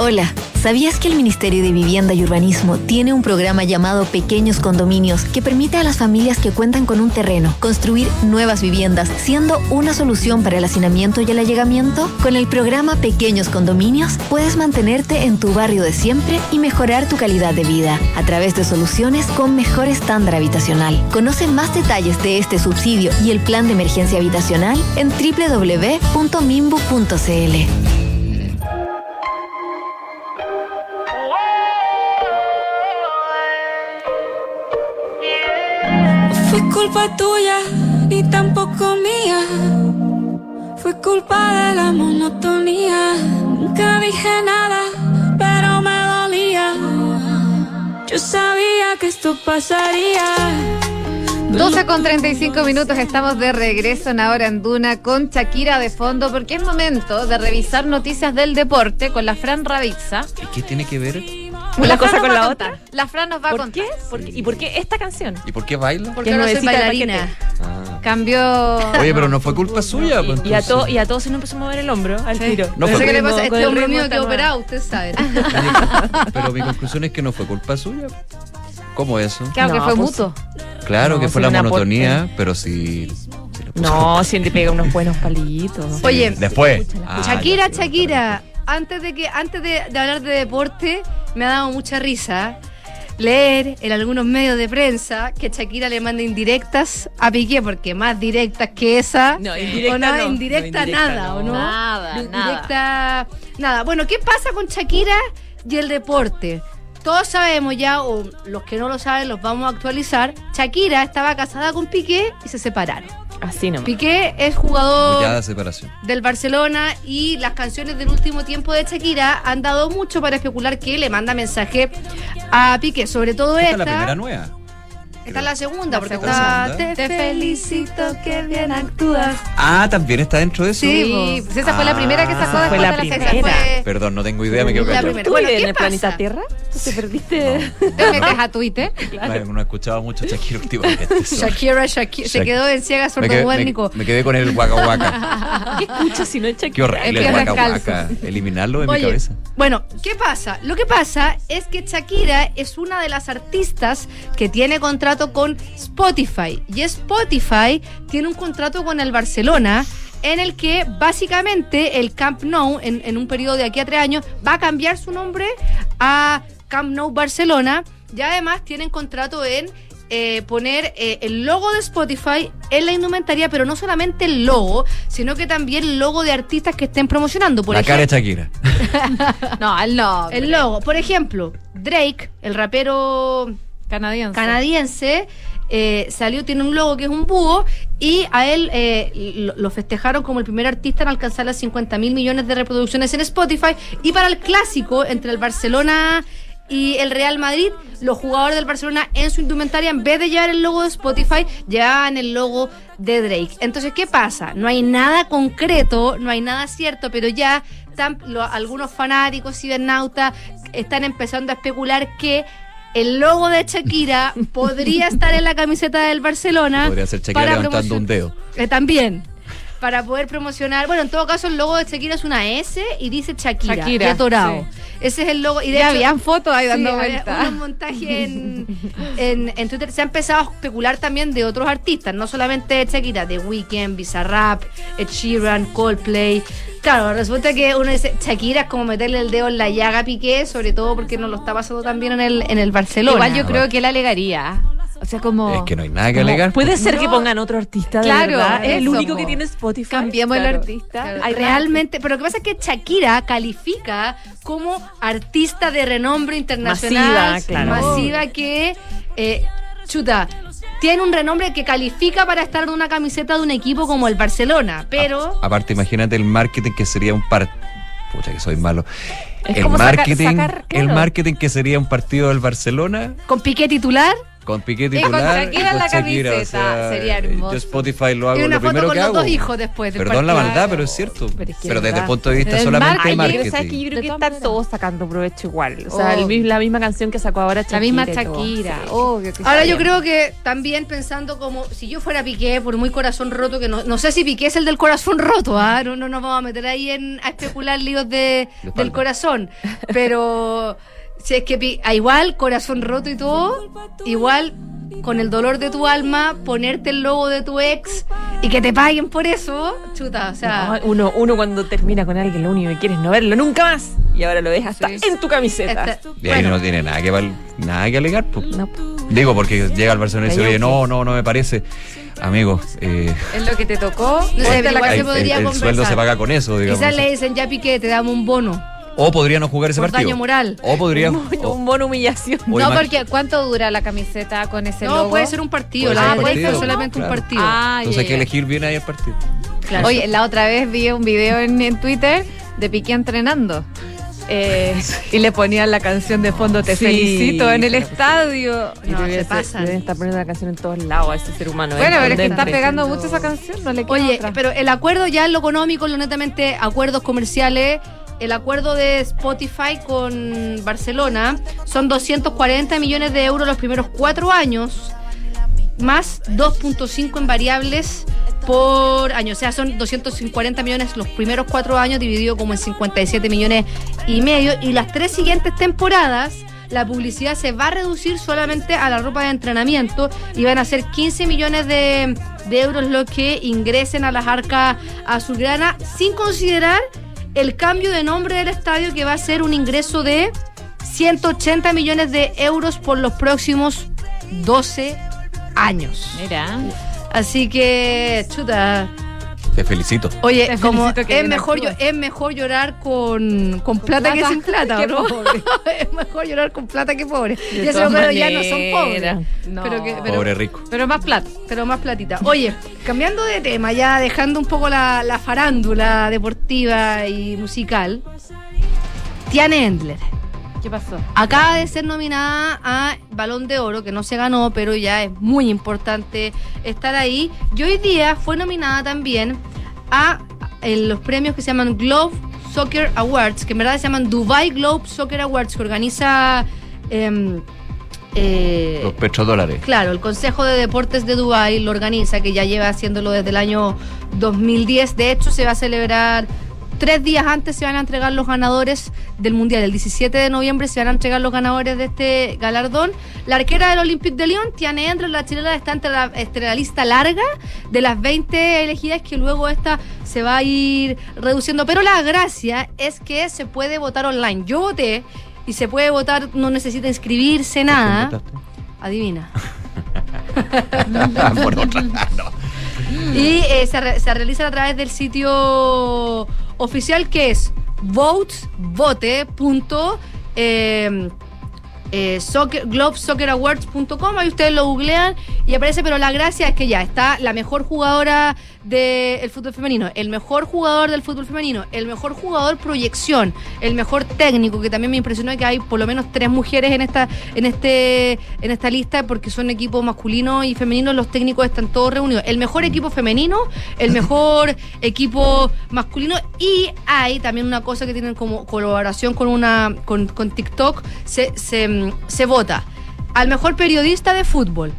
Hola, ¿Sabías que el Ministerio de Vivienda y Urbanismo tiene un programa llamado Pequeños Condominios que permite a las familias que cuentan con un terreno construir nuevas viviendas, siendo una solución para el hacinamiento y el allegamiento? Con el programa Pequeños Condominios puedes mantenerte en tu barrio de siempre y mejorar tu calidad de vida a través de soluciones con mejor estándar habitacional. Conoce más detalles de este subsidio y el plan de emergencia habitacional en www.mimbu.cl. culpa tuya, ni tampoco mía. Fue culpa de la monotonía. Nunca dije nada, pero me dolía. Yo sabía que esto pasaría. 12 con 35 minutos, estamos de regreso en Ahora en Duna con Shakira de fondo, porque es momento de revisar noticias del deporte con la Fran Ravizza. ¿Y qué tiene que ver? Una cosa con la a otra. La Fran nos va a ¿Por contar. qué? ¿Por qué? ¿Y por qué esta canción? ¿Y por qué baila? Porque no soy bailarina. Ah. Cambió. Oye, pero no fue culpa suya. pues, Y a, to- y a todos se nos empezó a mover el hombro al tiro. No No sé fue qué le pasa. Este hombre mío que operado, ustedes saben. Pero mi conclusión es que no fue culpa suya. ¿Cómo eso? Claro que No, fue pues, mutuo. Claro No, que fue la monotonía, pero sí. No, si te pega unos buenos palitos. Oye, Después. Ah, Shakira, Shakira, antes de que antes de, de hablar de deporte, me ha dado mucha risa leer en algunos medios de prensa que Shakira le manda indirectas a Piqué, porque más directas que esa. No, indirecta o no, no. indirecta No, indirecta nada, ¿o no. Nada, Di- nada. Directa nada. Bueno, ¿qué pasa con Shakira y el deporte? Todos sabemos ya, o los que no lo saben, los vamos a actualizar. Shakira estaba casada con Piqué y se separaron. Así nomás. Piqué es jugador Ya de separación. del Barcelona y las canciones del último tiempo de Shakira han dado mucho para especular que le manda mensaje a Piqué, sobre todo Esta esta. es la primera nueva. Esta es la segunda, porque está segunda. Te felicito que bien actúas. Ah, también está dentro de eso. Sí, pues esa fue la primera que sacó Ah. después Fue la de la primera. fecha. Fue- Perdón, no tengo idea, me quedo La callado. ¿Tú Bueno, vives ¿qué en el planeta Tierra? ¿Tú te perdiste? Te metes a Twitter. Bueno, no he escuchado mucho Shakira últimamente. Shakira, Shakira, se quedó en ciega me, sordo quedé, muérnico. me- me quedé con el guaca guaca. ¿Qué escuchas si no es Shakira? Qué horrible el descalzos. guaca. Eliminarlo de mi Oye, cabeza. Bueno, ¿qué pasa? Lo que pasa es que Shakira es una de las artistas que tiene contrato con Spotify. Y Spotify tiene un contrato con el Barcelona en el que básicamente el Camp Nou, en, en un periodo de aquí a tres años, va a cambiar su nombre a Camp Nou Barcelona. Y además tienen contrato en eh, poner eh, el logo de Spotify en la indumentaria, pero no solamente el logo, sino que también el logo de artistas que estén promocionando. Por la cara de Shakira. No, el no. el logo. Por ejemplo, Drake, el rapero Canadiense. canadiense, eh, salió, tiene un logo que es un búho y a él eh, lo, festejaron como el primer artista en alcanzar las 50 mil millones de reproducciones en Spotify. Y para el clásico entre el Barcelona y el Real Madrid, los jugadores del Barcelona en su indumentaria, en vez de llevar el logo de Spotify, llevaban el logo de Drake. Entonces, ¿qué pasa? No hay nada concreto, no hay nada cierto, pero ya algunos fanáticos cibernautas están empezando a especular que el logo de Shakira podría estar en la camiseta del Barcelona. Podría ser Shakira levantando un dedo. Eh, también. Para poder promocionar. Bueno, en todo caso, el logo de Shakira es una S y dice Shakira. Shakira, y sí. Ese es el logo. Y de Ya hecho- habían fotos ahí Sí, dando había vueltas. unos montajes en, en, en Twitter. Se ha empezado a especular también de otros artistas, no solamente de Shakira, de Weekend, Bizarrap, Ed Sheeran, Coldplay. Claro, resulta que uno dice Shakira es como meterle el dedo en la llaga a Piqué, sobre todo porque no lo está pasando tan bien en el, en el Barcelona. Igual yo creo que él alegaría. O sea, como. Es que no hay nada que alegar. Puede ser No. que pongan otro artista, de Claro, verdad. Es el único que tiene Spotify. Cambiemos el artista. Claro, Hay realmente, pero lo que pasa es que Shakira califica como artista de renombre internacional, Masiva, claro. masiva que, eh, chuta, tiene un renombre que califica para estar en una camiseta de un equipo como el Barcelona, pero Aparte, imagínate el marketing que sería un par. Pucha, que soy malo. Es el como saca- marketing, el marketing que sería un partido del Barcelona con Piqué titular, Con Piqué Y con titular. Shakira en la Shakira, camiseta, sería hermoso. Yo Spotify lo hago Y una lo foto primero con que los hago. dos hijos después del Perdón la maldad, pero es cierto. Pero es que desde el punto de vista Del solamente marketing. marketing. Pero sabes que yo creo De que están todos sacando provecho igual. O sea, el mi- la misma canción que sacó ahora Shakira. La misma. Shakira. Sí. obvio que Ahora yo creo que también pensando como si yo fuera Piqué, por muy corazón roto, que no, no sé si Piqué es el del corazón roto, ¿ah? no, no nos vamos a meter ahí en, a especular líos de, De del corazón, pero si es que Pi- a igual corazón roto y todo, igual con el dolor de tu alma, ponerte el logo de tu ex y que te paguen por eso, chuta, o sea... No, uno, uno cuando termina con alguien, lo único que quiere es no verlo nunca más. Y ahora lo ves hasta en tu camiseta. Este- Y ahí bueno, no tiene nada que, val- nada que alegar. pues. No. Digo, porque llega el Barcelona y dice, oye, no, no, no me parece. Amigo, eh, Es lo que te tocó. No sé, igual el, se podría el- el conversar. sueldo se paga con eso, digamos. quizás le dicen ya Piqué, te damos un bono O podría no jugar ese por partido. daño moral. O podría. Un, o- un bono humillación. no, porque ¿cuánto dura la camiseta con ese No, logo? puede ser un partido, Puede un partido, fue solamente un partido. Ah, Entonces hay que ya. elegir bien ahí el partido. Claro. Oye, la otra vez vi un video en, en Twitter de Piqué entrenando. Eh, y le ponían la canción de fondo Te Sí, felicito en el estadio. Y No, se pasan. Deben estar poniendo la canción en todos lados a ese ser humano. Bueno, pero es que está pegando mucho esa canción, no le queda Oye, otra. pero el acuerdo ya en lo económico, en lo netamente acuerdos comerciales, el acuerdo de Spotify con Barcelona son 240 millones de euros los primeros cuatro años, más 2.5 en variables por año. O sea, son 240 millones los primeros cuatro años, dividido como en 57 millones y medio. Y las tres siguientes temporadas, la publicidad se va a reducir solamente a la ropa de entrenamiento y van a ser 15 millones de, euros los que ingresen a las arcas azulgrana, sin considerar el cambio de nombre del estadio, que va a ser un ingreso de 180 millones de euros por los próximos 12 años. Mira. Así que, chuta. Te felicito. Oye, Te como felicito que es mejor, yo, actúas. es mejor llorar con, con plata, que sin plata, Qué ¿no? pobre. es mejor llorar con plata que pobre. De Ya se lo ya no son pobres. No. Pero, que, pero, Pobre rico. Pero más plata. pero más platita. Oye, cambiando de tema, ya dejando un poco la, la farándula deportiva y musical, Tiane Endler. ¿Qué pasó? Acaba de ser nominada a Balón de Oro, que no se ganó, pero ya es muy importante estar ahí. Y hoy día fue nominada también a en los premios que se llaman Globe Soccer Awards, que en verdad se llaman Dubai Globe Soccer Awards, que organiza... em, eh, Los petrodólares. Claro, el Consejo de Deportes de Dubái lo organiza, que ya lleva haciéndolo desde el año 2010. De hecho, se va a celebrar tres días antes, se van a entregar los ganadores del Mundial. El 17 de noviembre se van a entregar los ganadores de este galardón. La arquera del Olympique de Lyon, Tiane Endres, la chilena, está entre la, entre la lista larga de las 20 elegidas que luego esta se va a ir reduciendo. Pero la gracia es que se puede votar online. Yo voté y se puede votar, no necesita inscribirse, nada. votaste? Adivina. Por otra. No. Y eh, se, re- se realiza a través del sitio oficial que es votesvote.com. Eh, eh, soccer, ahí ustedes lo googlean y aparece, pero la gracia es que ya está la mejor jugadora del fútbol femenino, el mejor jugador del fútbol femenino, el mejor jugador proyección, el mejor técnico, que también me impresionó que hay por lo menos tres mujeres en esta, en este, en esta lista, porque son equipos masculinos y femeninos, los técnicos están todos reunidos. El mejor equipo femenino, el mejor equipo masculino, y hay también una cosa que tienen como colaboración con una, con, con TikTok, se, se, mm, se vota al mejor periodista de fútbol,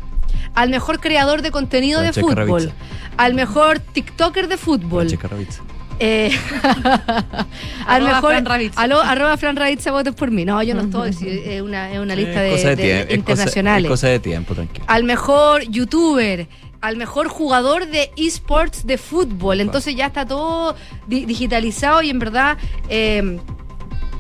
al mejor creador de contenido de fútbol, al mejor TikToker de fútbol. Eh, al Arroba mejor Fran Ravizza. alo- arroba Fran Ravizza voten por mí. No, yo no estoy, es una, es una lista de, cosa de de tiempo, es cosa- internacionales. Es cosa de tiempo, tranquilo. Al mejor youtuber, al mejor jugador de esports de fútbol. Entonces ya está todo di- digitalizado y en verdad eh,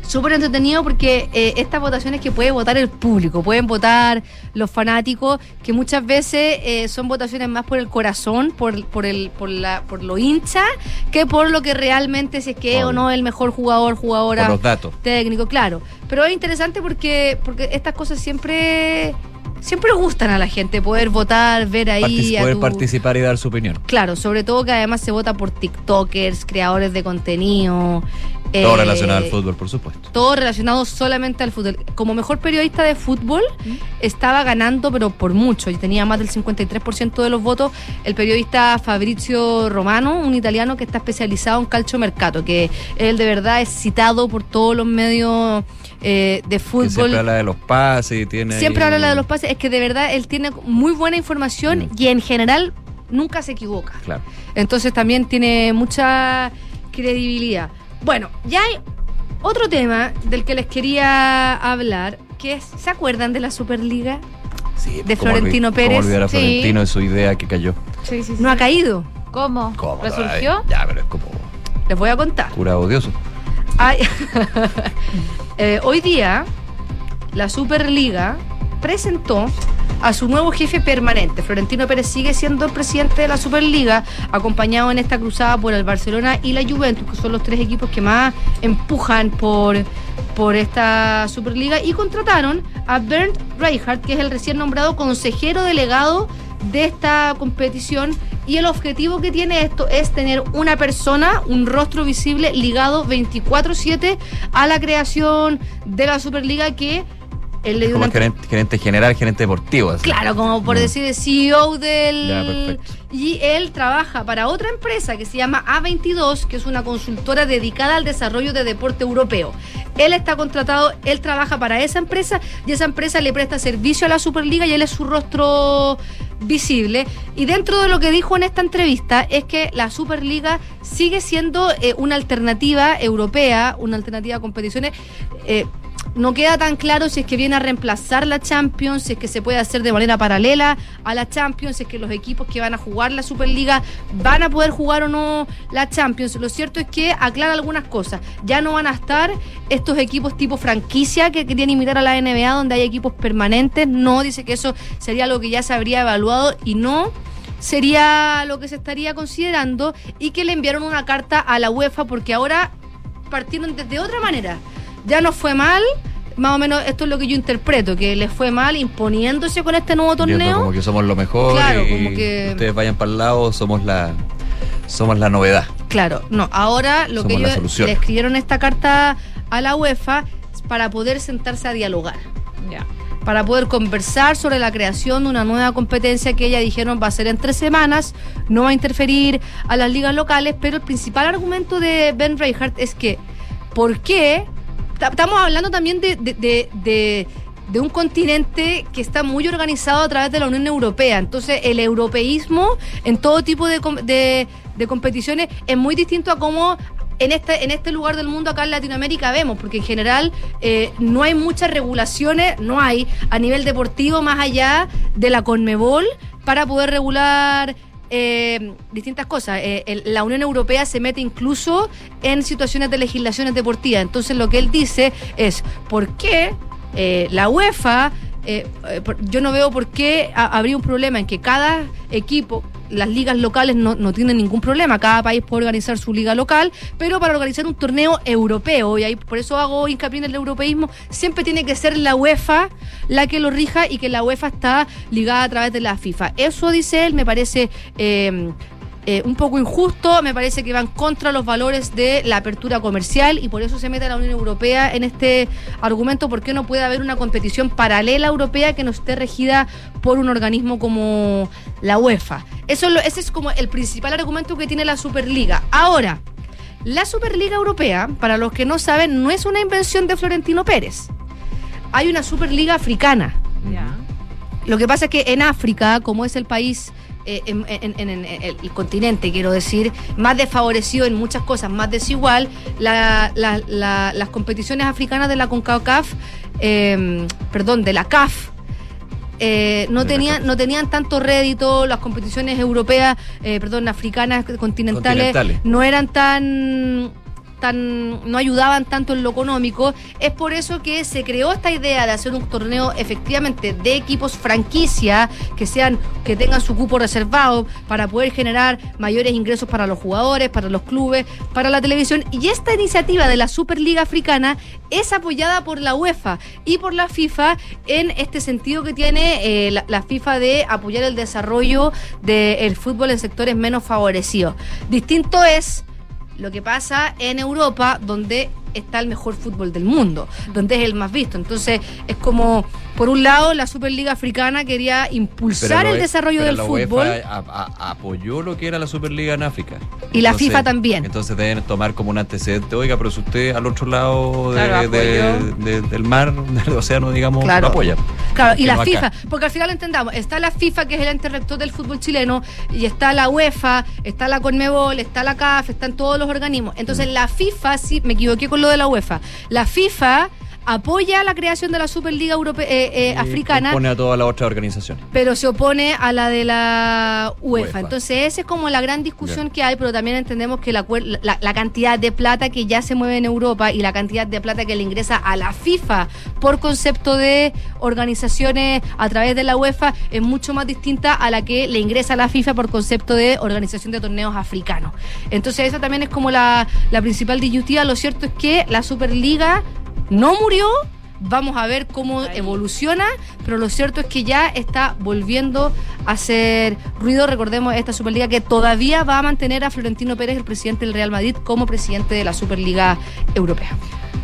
súper entretenido porque eh, estas votaciones que puede votar el público, pueden votar los fanáticos, que muchas veces eh, son votaciones más por el corazón, por, por, el, por, la, por lo hincha, que por lo que realmente si es que es o Obvio. no el mejor jugador, jugadora Por los datos. técnico, claro. Pero es interesante porque, porque estas cosas siempre, siempre gustan a la gente, poder votar, ver ahí a poder tu- participar y dar su opinión. Claro, sobre todo que además se vota por TikTokers, creadores de contenido. Todo Eh, relacionado al fútbol, por supuesto. todo relacionado solamente al fútbol. Como mejor periodista de fútbol, estaba ganando, pero por mucho. Y tenía más del 53% de los votos el periodista Fabrizio Romano, un italiano que está especializado en calcio mercato, que él de verdad es citado por todos los medios eh, de Que fútbol. siempre habla de los pases y tiene. Siempre ahí- habla de los pases. Es que de verdad él tiene muy buena información y en general nunca se equivoca. Claro. Entonces también tiene mucha credibilidad. Bueno, ya hay otro tema del que les quería hablar, que es, ¿se acuerdan de la Superliga? Sí, de ¿cómo olvi- Florentino cómo Pérez. olvidar a Sí. Florentino de su idea que cayó. No ha caído. ¿Cómo? ¿Cómo? ¿Resurgió? Ya, pero es como Les voy a contar. cura odioso. Ay, eh, hoy día, la Superliga presentó a su nuevo jefe permanente. Florentino Pérez sigue siendo el presidente de la Superliga, acompañado en esta cruzada por el Barcelona y la Juventus, que son los tres equipos que más empujan por, por esta Superliga. Y contrataron a Bernd Reichardt, que es el recién nombrado consejero delegado de esta competición y el objetivo que tiene esto es tener una persona, un rostro visible ligado 24/7 a la creación de la Superliga que él le dio Como una gerente, gerente general, gerente deportivo. así. Claro, como por Mm. decir el CEO del... Ya, perfecto. y él trabaja para otra empresa que se llama A22, que es una consultora dedicada al desarrollo de deporte europeo. Él está contratado, él trabaja para esa empresa y esa empresa le presta servicio a la Superliga y él es su rostro visible. Y dentro de lo que dijo en esta entrevista es que la Superliga sigue siendo eh, una alternativa europea, una alternativa a competiciones. eh, no queda tan claro si es que viene a reemplazar la Champions, si es que se puede hacer de manera paralela a la Champions, si es que los equipos que van a jugar la Superliga van a poder jugar o no la Champions. Lo cierto es que aclara algunas cosas. Ya no van a estar estos equipos tipo franquicia que querían imitar a la NBA, donde hay equipos permanentes. No, dice que eso sería lo que ya se habría evaluado y no sería lo que se estaría considerando y que le enviaron una carta a la UEFA porque ahora partieron desde otra manera. Ya no fue mal, más o menos esto es lo que yo interpreto, que les fue mal imponiéndose con este nuevo Viendo torneo. como que somos lo mejor Claro, y como que- ustedes vayan para el lado, somos la somos la novedad. Claro, no, ahora lo que Somos ellos solución. le escribieron esta carta a la UEFA es para poder sentarse a dialogar. Ya. Para poder conversar sobre la creación de una nueva competencia que ella dijeron va a ser en tres semanas, no va a interferir a las ligas locales, pero el principal argumento de Ben Reichardt es que, ¿por qué? Ta- Estamos hablando también de, de- de- un continente que está muy organizado a través de la Unión Europea. Entonces, el europeísmo en todo tipo de- de competiciones es muy distinto a cómo en este, en este lugar del mundo, acá en Latinoamérica, vemos, porque en general eh, no hay muchas regulaciones, no hay a nivel deportivo más allá de la Conmebol para poder regular eh, distintas cosas. Eh, la Unión Europea se mete incluso en situaciones de legislaciones deportivas. Entonces lo que él dice es, ¿por qué eh, la UEFA, yo no veo por qué ha- habría un problema en que cada equipo, las ligas locales no, no tienen ningún problema, cada país puede organizar su liga local, pero para organizar un torneo europeo, y ahí por eso hago hincapié en el europeísmo, siempre tiene que ser la UEFA la que lo rija y que la UEFA está ligada a través de la FIFA. Eso, dice él, me parece... eh, eh, un poco injusto, me parece que van contra los valores de la apertura comercial y por eso se mete la Unión Europea en este argumento, porque no puede haber una competición paralela europea que no esté regida por un organismo como la UEFA. Eso es lo- ese es como el principal argumento que tiene la Superliga. Ahora, la Superliga Europea, para los que no saben, no es una invención de Florentino Pérez. Hay una Superliga Africana. Lo que pasa es que en África, como es el país, eh, en, en- en- en el, continente, quiero decir, más desfavorecido en muchas cosas, más desigual, la- la- la- las competiciones africanas de la CONCACAF, eh, perdón, de la CAF, eh, no, tenían, no tenían tanto rédito, las competiciones europeas, eh, perdón, africanas, continentales, Continentales. no eran tan no ayudaban tanto en lo económico es por eso que se creó esta idea de hacer un torneo efectivamente de equipos franquicia que sean que tengan su cupo reservado para poder generar mayores ingresos para los jugadores para los clubes para la televisión. Y esta iniciativa de la Superliga Africana es apoyada por la UEFA y por la FIFA en este sentido que tiene eh, la FIFA de apoyar el desarrollo del fútbol en sectores menos favorecidos. Distinto es lo que pasa en Europa, donde está el mejor fútbol del mundo, donde es el más visto. Entonces, es como, por un lado, la Superliga Africana quería impulsar el la- desarrollo pero del la fútbol. UEFA a- a- apoyó lo que era la Superliga en África. Y la FIFA también. Entonces deben tomar como un antecedente, oiga, pero si usted al otro lado de- Claro, de- apoyó. de- del mar, del océano, digamos, Claro. lo apoya. Claro, y la no acá. FIFA, porque al final entendamos, está la FIFA, que es el ente rector del fútbol chileno, y está la UEFA, está la Conmebol, está la CAF, están todos los organismos. Entonces Mm. la FIFA, sí, me equivoqué con lo de la UEFA, la FIFA apoya la creación de la Superliga Europe- eh, eh, Africana, Pone a todas las otras organizaciones. pero se opone a la de la UEFA. UEFA. Entonces, esa es como la gran discusión que hay, pero también entendemos que la, cuer- la, la cantidad de plata que ya se mueve en Europa y la cantidad de plata que le ingresa a la FIFA por concepto de organizaciones a través de la UEFA es mucho más distinta a la que le ingresa a la FIFA por concepto de organización de torneos africanos. Entonces, esa también es como la, la principal disyuntiva. Lo cierto es que la Superliga no murió. Vamos a ver cómo evoluciona, pero lo cierto es que ya está volviendo a hacer ruido. Recordemos esta Superliga que todavía va a mantener a Florentino Pérez, el presidente del Real Madrid, como presidente de la Superliga Europea.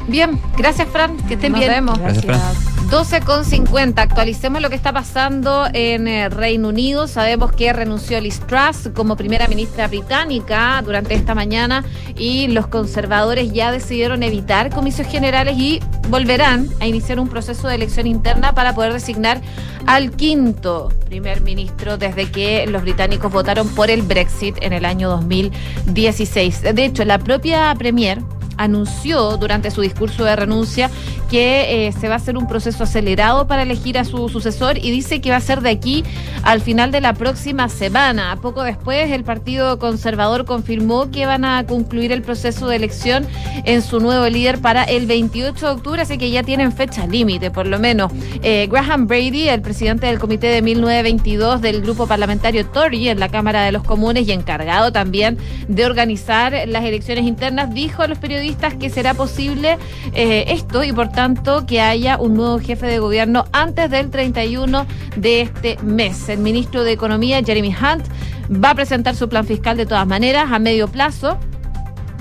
Bien, gracias Fran, que estén Nos bien. vemos. Gracias, Fran. 12 con 50. Actualicemos lo que está pasando en eh, Reino Unido. Sabemos que renunció Liz Truss como primera ministra británica durante esta mañana y los conservadores ya decidieron evitar comicios generales y volverán a iniciar un proceso de elección interna para poder designar al quinto primer ministro desde que los británicos votaron por el Brexit en el año 2016. De hecho, la propia premier anunció durante su discurso de renuncia que eh, se va a hacer un proceso acelerado para elegir a su sucesor y dice que va a ser de aquí al final de la próxima semana. Poco después, el Partido Conservador confirmó que van a concluir el proceso de elección en su nuevo líder para el 28 de octubre, así que ya tienen fecha límite, por lo menos. Eh, Graham Brady, el presidente del comité de 1922 del grupo parlamentario Tory en la Cámara de los Comunes y encargado también de organizar las elecciones internas, dijo a los periodistas que será posible eh, esto y por tanto que haya un nuevo jefe de gobierno antes del 31 de este mes. El ministro de Economía, Jeremy Hunt, va a presentar su plan fiscal de todas maneras a medio plazo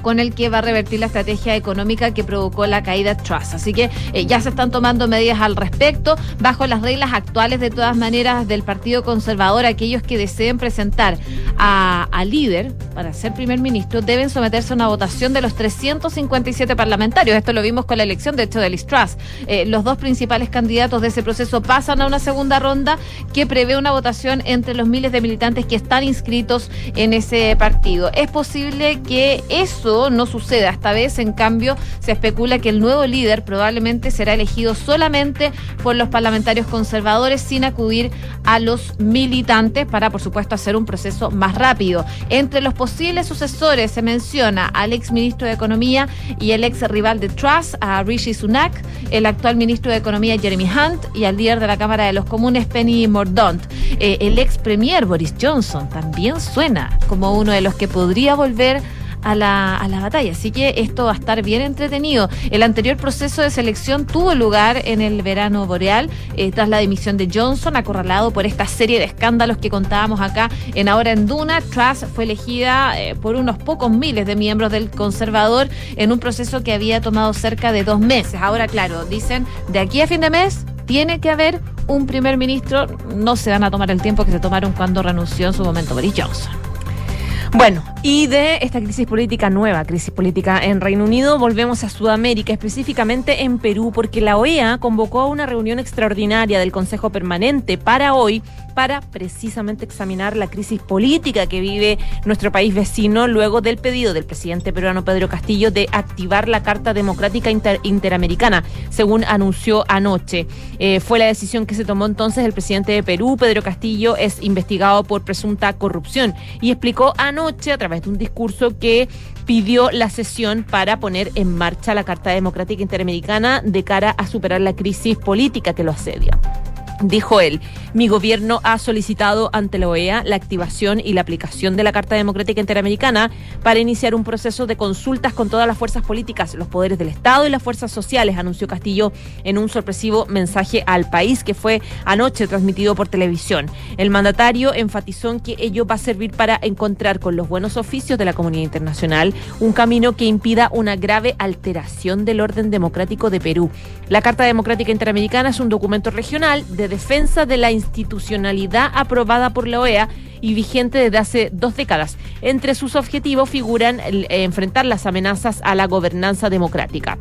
con el que va a revertir la estrategia económica que provocó la caída de Truss. Así que eh, ya se están tomando medidas al respecto, bajo las reglas actuales de todas maneras del Partido Conservador. Aquellos que deseen presentar a, a líder para ser primer ministro deben someterse a una votación de los 357 parlamentarios. Esto lo vimos con la elección, de hecho, de Liz Truss. Eh, los dos principales candidatos de ese proceso pasan a una segunda ronda que prevé una votación entre los miles de militantes que están inscritos en ese partido. Es posible que eso no suceda esta vez, en cambio se especula que el nuevo líder probablemente será elegido solamente por los parlamentarios conservadores sin acudir a los militantes para, por supuesto, hacer un proceso más rápido. Entre los posibles sucesores se menciona al ex ministro de Economía y el ex rival de Truss, a Rishi Sunak, el actual ministro de Economía Jeremy Hunt y al líder de la Cámara de los Comunes Penny Mordaunt. Eh, el ex premier Boris Johnson también suena como uno de los que podría volver a la, a la batalla. Así que esto va a estar bien entretenido. El anterior proceso de selección tuvo lugar en el verano boreal eh, tras la dimisión de Johnson, acorralado por esta serie de escándalos que contábamos acá en Ahora en Duna. Truss fue elegida eh, por unos pocos miles de miembros del conservador en un proceso que había tomado cerca de dos meses. Ahora, claro, dicen de aquí a fin de mes tiene que haber un primer ministro. No se van a tomar el tiempo que se tomaron cuando renunció en su momento Boris Johnson. Bueno, y de esta crisis política nueva, crisis política en Reino Unido, volvemos a Sudamérica, específicamente en Perú, porque la OEA convocó a una reunión extraordinaria del Consejo Permanente para hoy para precisamente examinar la crisis política que vive nuestro país vecino luego del pedido del presidente peruano Pedro Castillo de activar la Carta Democrática Inter- Interamericana, según anunció anoche. Eh, fue la decisión que se tomó entonces el presidente de Perú, Pedro Castillo, es investigado por presunta corrupción y explicó anoche a través de un discurso que pidió la sesión para poner en marcha la Carta Democrática Interamericana de cara a superar la crisis política que lo asedia. Dijo él, mi gobierno ha solicitado ante la OEA la activación y la aplicación de la Carta Democrática Interamericana para iniciar un proceso de consultas con todas las fuerzas políticas, los poderes del Estado y las fuerzas sociales, anunció Castillo en un sorpresivo mensaje al país que fue anoche transmitido por televisión. El mandatario enfatizó en que ello va a servir para encontrar con los buenos oficios de la comunidad internacional un camino que impida una grave alteración del orden democrático de Perú. La Carta Democrática Interamericana es un documento regional de defensa de la institucionalidad aprobada por la OEA y vigente desde hace dos décadas. Entre sus objetivos figuran enfrentar las amenazas a la gobernanza democrática.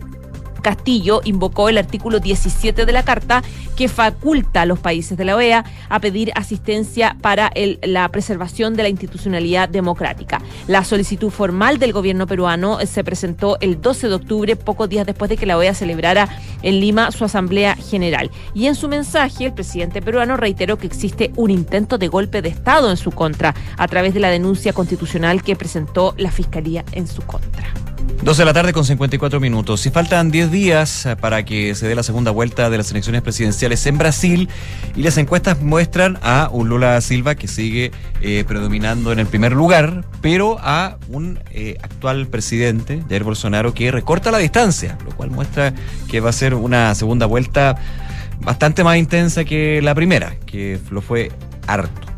Castillo invocó el artículo 17 de la Carta que faculta a los países de la OEA a pedir asistencia para la preservación de la institucionalidad democrática. La solicitud formal del gobierno peruano eh, se presentó el 12 de octubre, pocos días después de que la OEA celebrara en Lima su Asamblea General. Y en su mensaje, el presidente peruano reiteró que existe un intento de golpe de Estado en su contra a través de la denuncia constitucional que presentó la Fiscalía en su contra. 12 de la tarde con 54 minutos. Si faltan 10 días eh, para que se dé la segunda vuelta de las elecciones presidenciales en Brasil y las encuestas muestran a un Lula Silva que sigue eh, predominando en el primer lugar, pero a un eh, actual presidente, Jair Bolsonaro, que recorta la distancia, lo cual muestra que va a ser una segunda vuelta bastante más intensa que la primera, que lo fue harto.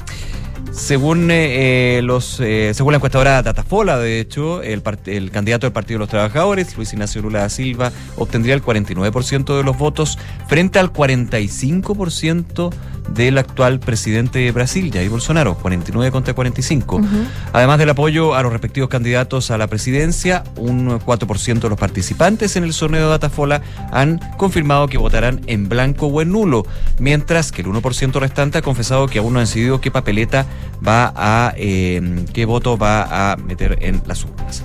Según eh, eh, los eh, según la encuestadora Datafola, de hecho, el, el candidato del Partido de los Trabajadores, Luis Ignacio Lula da Silva, obtendría el 49% de los votos frente al 45% del actual presidente de Brasil, Jair Bolsonaro, 49 contra 45. Además del apoyo a los respectivos candidatos a la presidencia, un 4% de los participantes en el sorteo de Datafola han confirmado que votarán en blanco o en nulo, mientras que el 1% restante ha confesado que aún no han decidido qué papeleta va a, eh, qué voto va a meter en las urnas.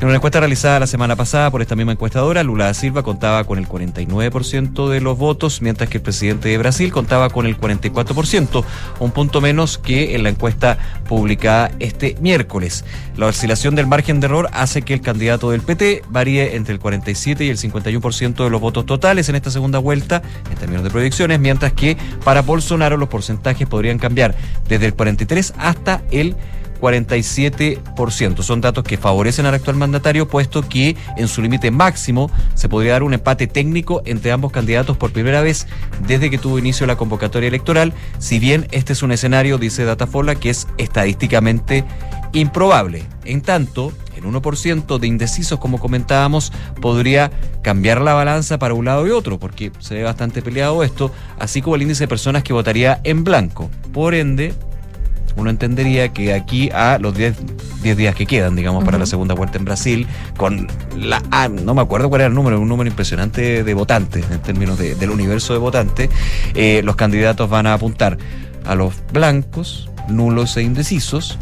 En una encuesta realizada la semana pasada por esta misma encuestadora, Lula da Silva contaba con el 49% de los votos, mientras que el presidente de Brasil contaba con el 44%, un punto menos que en la encuesta publicada este miércoles. La oscilación del margen de error hace que el candidato del PT varíe entre el 47 y el 51% de los votos totales en esta segunda vuelta, en términos de proyecciones, mientras que para Bolsonaro los porcentajes podrían cambiar desde el 43 hasta el 47%. Son datos que favorecen al actual mandatario, puesto que en su límite máximo se podría dar un empate técnico entre ambos candidatos por primera vez desde que tuvo inicio la convocatoria electoral, si bien este es un escenario, dice Datafola, que es estadísticamente improbable. En tanto, el 1% de indecisos, como comentábamos, podría cambiar la balanza para un lado y otro, porque se ve bastante peleado esto, así como el índice de personas que votaría en blanco. Por ende, uno entendería que aquí a los 10 10 días que quedan, digamos, para la segunda vuelta en Brasil, con la, ah, no me acuerdo cuál era el número, un número impresionante de votantes, en términos de- del universo de votantes, eh, los candidatos van a apuntar a los blancos, nulos e indecisos,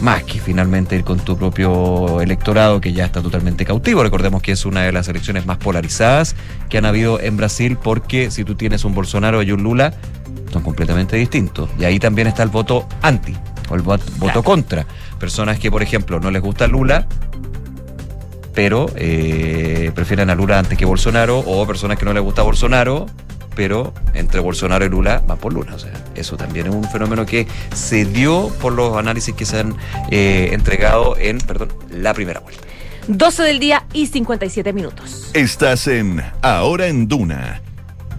más que finalmente ir con tu propio electorado que ya está totalmente cautivo. Recordemos que es una de las elecciones más polarizadas que han habido en Brasil porque si tú tienes un Bolsonaro y un Lula, son completamente distintos. Y ahí también está el voto anti o el voto, contra. Personas que, por ejemplo, no les gusta Lula, pero eh, prefieren a Lula antes que Bolsonaro, o personas que no les gusta Bolsonaro, pero entre Bolsonaro y Lula van por Lula. O sea, eso también es un fenómeno que se dio por los análisis que se han eh, entregado en, perdón, la primera vuelta. 12 del día y 57 minutos. Estás en Ahora en Duna.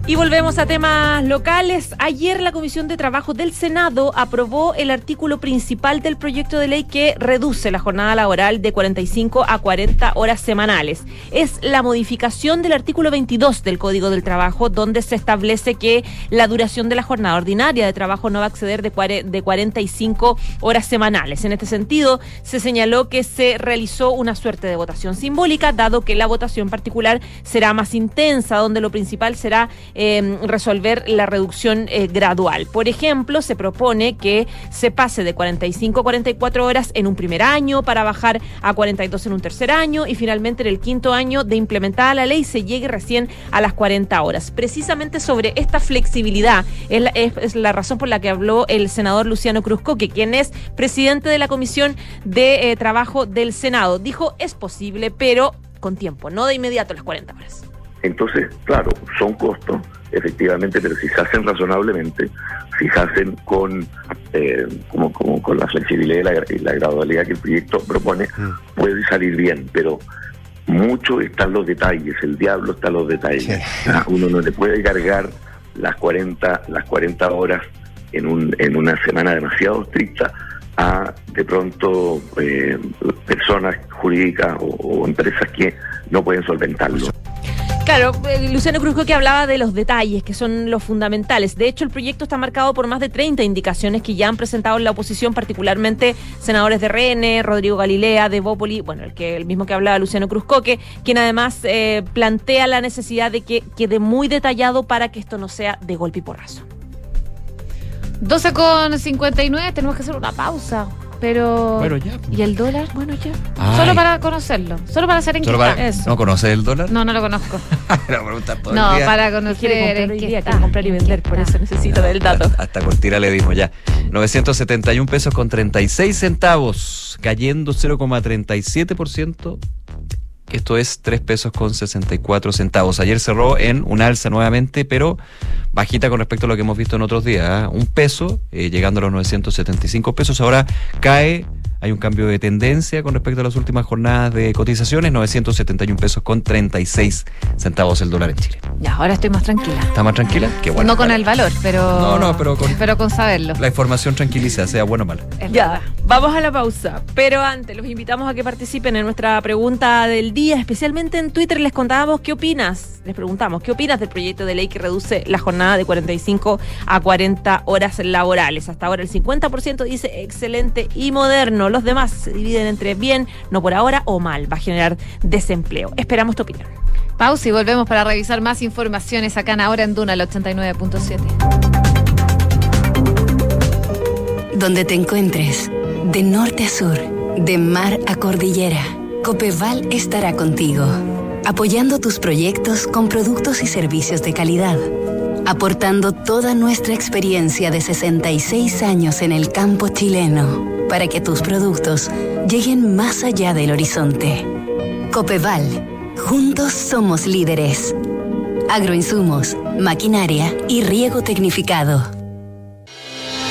Y volvemos a temas locales. Ayer la Comisión de Trabajo del Senado aprobó el artículo principal del proyecto de ley que reduce la jornada laboral de 45 a 40 horas semanales. Es la modificación del artículo 22 del Código del Trabajo donde se establece que la duración de la jornada ordinaria de trabajo no va a exceder de, cuare- de 45 horas semanales. En este sentido, se señaló que se realizó una suerte de votación simbólica, dado que la votación particular será más intensa, donde lo principal será eh, resolver la reducción eh, gradual. Por ejemplo, se propone que se pase de 45 a 44 horas en un primer año para bajar a 42 en un tercer año y finalmente en el quinto año de implementada la ley se llegue recién a las 40 horas. Precisamente sobre esta flexibilidad es la, es- es la razón por la que habló el senador Luciano Cruzcoque, quien es presidente de la Comisión de eh, Trabajo del Senado. Dijo, es posible, pero con tiempo, no de inmediato las 40 horas. Entonces, claro, son costos efectivamente, pero si se hacen razonablemente, si se hacen con, eh, como, como con la flexibilidad y la, y la gradualidad que el proyecto propone, puede salir bien, pero mucho están los detalles, el diablo está en los detalles. Ah, Uno no le puede cargar las 40, las 40 horas en, un, en una semana demasiado estricta a de pronto eh, personas jurídicas o, o empresas que no pueden solventarlo. Claro, eh, Luciano Cruzco que hablaba de los detalles, que son los fundamentales. De hecho, el proyecto está marcado por más de 30 indicaciones que ya han presentado en la oposición, particularmente senadores de RN, Rodrigo Galilea, de Bópoli, bueno, el que el mismo que hablaba Luciano Cruzcoque, quien además eh, plantea la necesidad de que quede muy detallado para que esto no sea de golpe y porrazo. 12 con 59, tenemos que hacer una pausa. Pero. Bueno, ya. ¿Y el dólar? Bueno, ya. Ay. Solo para conocerlo. Solo para hacer en Solo qué para- está. Eso. ¿No conoces el dólar? No, no lo conozco. Preguntar todo el No, día. para conocer. Quiere comprar en hoy qué día, está, quiere comprar y vender, por eso necesito del dato. Hasta cortira le dimos ya. 971 pesos con 36 centavos, cayendo 0,37%. Esto es 3 pesos con 64 centavos. Ayer cerró en un alza nuevamente, pero bajita con respecto a lo que hemos visto en otros días. ¿ah? Un peso, eh, llegando a los 975 pesos. Ahora cae, hay un cambio de tendencia con respecto a las últimas jornadas de cotizaciones. 971 pesos con 36 centavos el dólar en Chile. Ya, ahora estoy más tranquila. ¿Está más tranquila? Qué bueno. no con el valor, pero. No, no, pero con- Pero con saberlo. La información tranquiliza, sea buena o mala. Es Ya, verdad. vamos a la pausa. Pero antes, los invitamos a que participen en nuestra pregunta del día, especialmente en Twitter. Les contábamos qué opinas. Les preguntamos qué opinas del proyecto de ley que reduce la jornada de 45 a 40 horas laborales. Hasta ahora el 50% dice excelente y moderno. Los demás se dividen entre bien, no por ahora o mal. Va a generar desempleo. Esperamos tu opinión. Pausa y volvemos para revisar más informaciones acá en Ahora en Duna, el 89.7. Donde te encuentres, de norte a sur, de mar a cordillera, Copeval estará contigo, apoyando tus proyectos con productos y servicios de calidad, aportando toda nuestra experiencia de 66 años en el campo chileno, para que tus productos lleguen más allá del horizonte. Copeval, juntos somos líderes. Agroinsumos, maquinaria y riego tecnificado.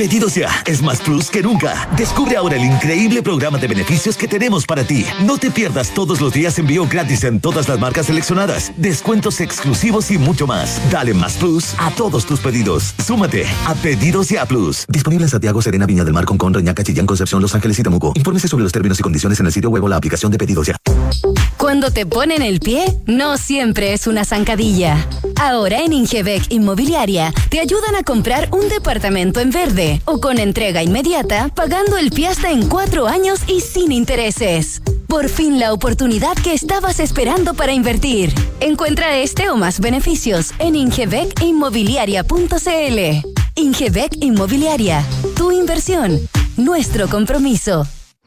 Pedidos ya es más plus que nunca. Descubre ahora el increíble programa de beneficios que tenemos para ti. No te pierdas todos los días envío gratis en todas las marcas seleccionadas, descuentos exclusivos y mucho más. Dale más plus a todos tus pedidos. Súmate a Pedidos ya Plus. Disponible en Santiago, Serena, Viña del Mar, Concón, Reñaca, Chillán, Concepción, Los Ángeles y Temuco. Infórmese sobre los términos y condiciones en el sitio web o la aplicación de Pedidos ya. Cuando te ponen el pie, no siempre es una zancadilla. Ahora en Ingebec Inmobiliaria te ayudan a comprar un departamento en verde o con entrega inmediata, pagando el pie hasta en cuatro años y sin intereses. Por fin la oportunidad que estabas esperando para invertir. Encuentra este o más beneficios en ingebecinmobiliaria.cl. Ingebec Inmobiliaria, tu inversión, nuestro compromiso.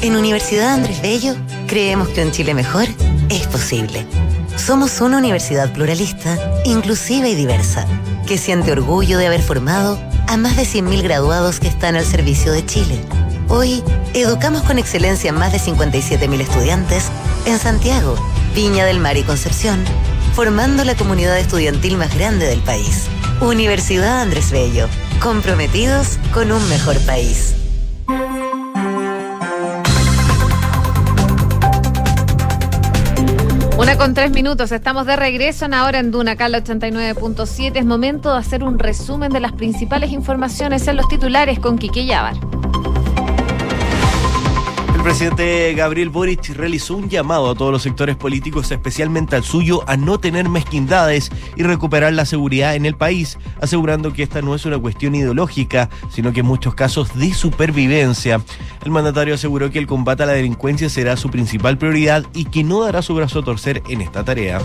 En Universidad Andrés Bello creemos que un Chile mejor es posible. Somos una universidad pluralista, inclusiva y diversa, que siente orgullo de haber formado a más de 100.000 graduados que están al servicio de Chile. Hoy, educamos con excelencia a más de 57.000 estudiantes en Santiago, Viña del Mar y Concepción, formando la comunidad estudiantil más grande del país. Universidad Andrés Bello, comprometidos con un mejor país. Una con tres minutos, estamos de regreso en ahora en Duna, Cala 89.7. Es momento de hacer un resumen de las principales informaciones en los titulares con Quique Yavar. Presidente Gabriel Boric realizó un llamado a todos los sectores políticos, especialmente al suyo, a no tener mezquindades y recuperar la seguridad en el país, asegurando que esta no es una cuestión ideológica, sino que en muchos casos de supervivencia. El mandatario aseguró que el combate a la delincuencia será su principal prioridad y que no dará su brazo a torcer en esta tarea.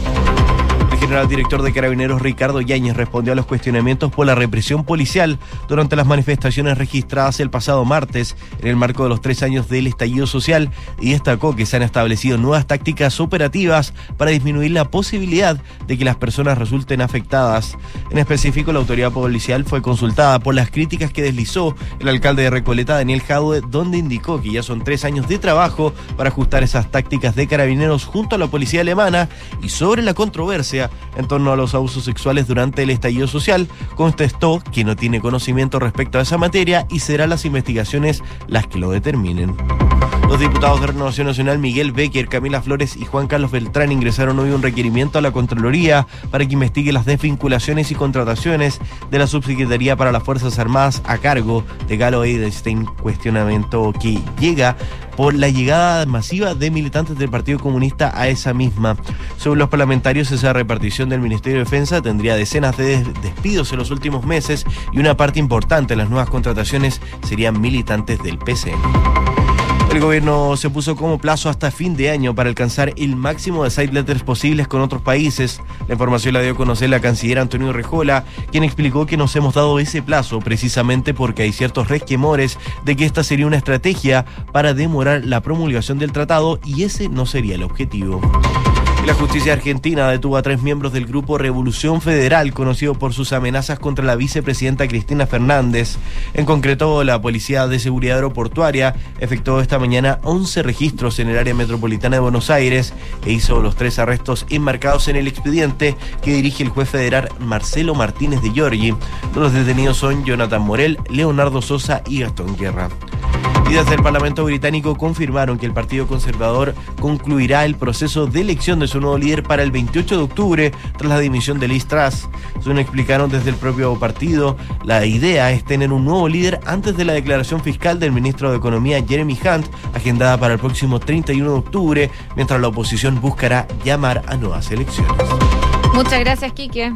General director de Carabineros Ricardo Yáñez respondió a los cuestionamientos por la represión policial durante las manifestaciones registradas el pasado martes en el marco de los tres años del estallido social y destacó que se han establecido nuevas tácticas operativas para disminuir la posibilidad de que las personas resulten afectadas. En específico, la autoridad policial fue consultada por las críticas que deslizó el alcalde de Recoleta, Daniel Jadue, donde indicó que ya son tres años de trabajo para ajustar esas tácticas de carabineros junto a la policía alemana y sobre la controversia en torno a los abusos sexuales durante el estallido social, contestó que no tiene conocimiento respecto a esa materia y serán las investigaciones las que lo determinen. Los diputados de Renovación Nacional Miguel Becker, Camila Flores y Juan Carlos Beltrán ingresaron hoy un requerimiento a la Contraloría para que investigue las desvinculaciones y contrataciones de la Subsecretaría para las Fuerzas Armadas a cargo de Galo Eidenstein, cuestionamiento que llega por la llegada masiva de militantes del Partido Comunista a esa misma. Según los parlamentarios, esa repartición del Ministerio de Defensa tendría decenas de des- despidos en los últimos meses y una parte importante de las nuevas contrataciones serían militantes del PCN. El gobierno se puso como plazo hasta fin de año para alcanzar el máximo de side letters posibles con otros países. La información la dio a conocer la canciller Antonio Rejola, quien explicó que nos hemos dado ese plazo precisamente porque hay ciertos resquemores de que esta sería una estrategia para demorar la promulgación del tratado y ese no sería el objetivo. La justicia argentina detuvo a tres miembros del grupo Revolución Federal, conocido por sus amenazas contra la vicepresidenta Cristina Fernández. En concreto, la Policía de Seguridad Aeroportuaria efectuó esta mañana 11 registros en el área metropolitana de Buenos Aires e hizo los tres arrestos enmarcados en el expediente que dirige el juez federal Marcelo Martínez de Giorgi. Los detenidos son Jonathan Morel, Leonardo Sosa y Gastón Guerra. Y desde el Parlamento británico confirmaron que el Partido Conservador concluirá el proceso de elección de su nuevo líder para el 28 de octubre tras la dimisión de Liz Truss. Según explicaron desde el propio partido, la idea es tener un nuevo líder antes de la declaración fiscal del ministro de Economía Jeremy Hunt, agendada para el próximo 31 de octubre, mientras la oposición buscará llamar a nuevas elecciones. Muchas gracias, Quique.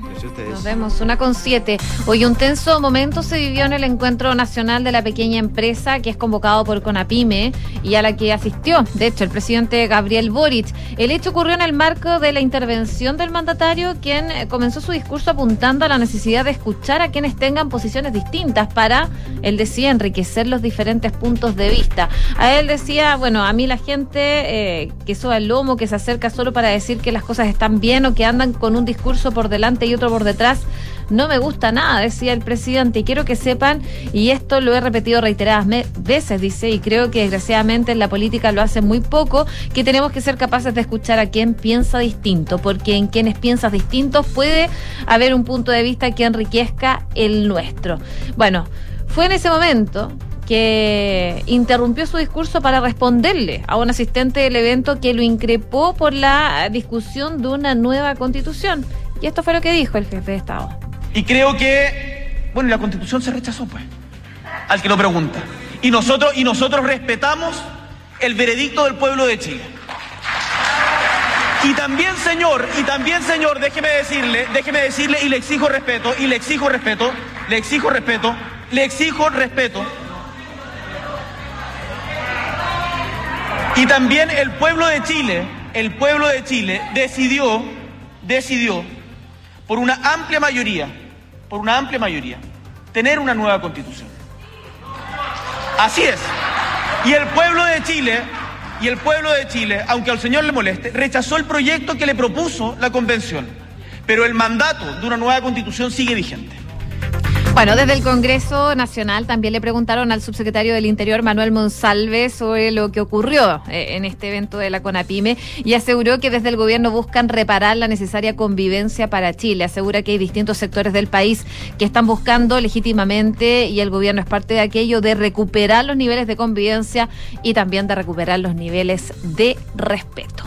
Nos vemos. Una con siete. Hoy un tenso momento se vivió en el Encuentro Nacional de la Pequeña Empresa, que es convocado por Conapime y a la que asistió, de hecho, el presidente Gabriel Boric. El hecho ocurrió en el marco de la intervención del mandatario, quien eh, comenzó su discurso apuntando a la necesidad de escuchar a quienes tengan posiciones distintas para, él decía, enriquecer los diferentes puntos de vista. A él decía, bueno, a mí la gente eh, que soba el lomo, que se acerca solo para decir que las cosas están bien o que andan con un discurso por delante y otro por detrás, no me gusta nada, decía el presidente, y quiero que sepan, y esto lo he repetido reiteradas veces, dice, y creo que desgraciadamente en la política lo hace muy poco, que tenemos que ser capaces de escuchar a quien piensa distinto, porque en quienes piensas distintos puede haber un punto de vista que enriquezca el nuestro. Bueno, fue en ese momento que interrumpió su discurso para responderle a un asistente del evento que lo increpó por la discusión de una nueva constitución. Y esto fue lo que dijo el jefe de Estado. Y creo que, bueno, la constitución se rechazó, pues, al que lo pregunta. Y nosotros, y nosotros respetamos el veredicto del pueblo de Chile. Y también, señor, y también, señor, déjeme decirle, déjeme decirle y le exijo respeto, y le exijo respeto, le exijo respeto, le exijo respeto. Y también el pueblo de Chile, el pueblo de Chile decidió, decidió, por una amplia mayoría, por una amplia mayoría, tener una nueva constitución. Así es. Y el pueblo de Chile, y el pueblo de Chile, aunque al señor le moleste, rechazó el proyecto que le propuso la convención. Pero el mandato de una nueva constitución sigue vigente. Bueno, desde el Congreso Nacional también le preguntaron al subsecretario del Interior, Manuel Monsalve, sobre lo que ocurrió eh, en este evento de la CONAPIME y aseguró que desde el gobierno buscan reparar la necesaria convivencia para Chile. Asegura que hay distintos sectores del país que están buscando legítimamente y el gobierno es parte de aquello de recuperar los niveles de convivencia y también de recuperar los niveles de respeto.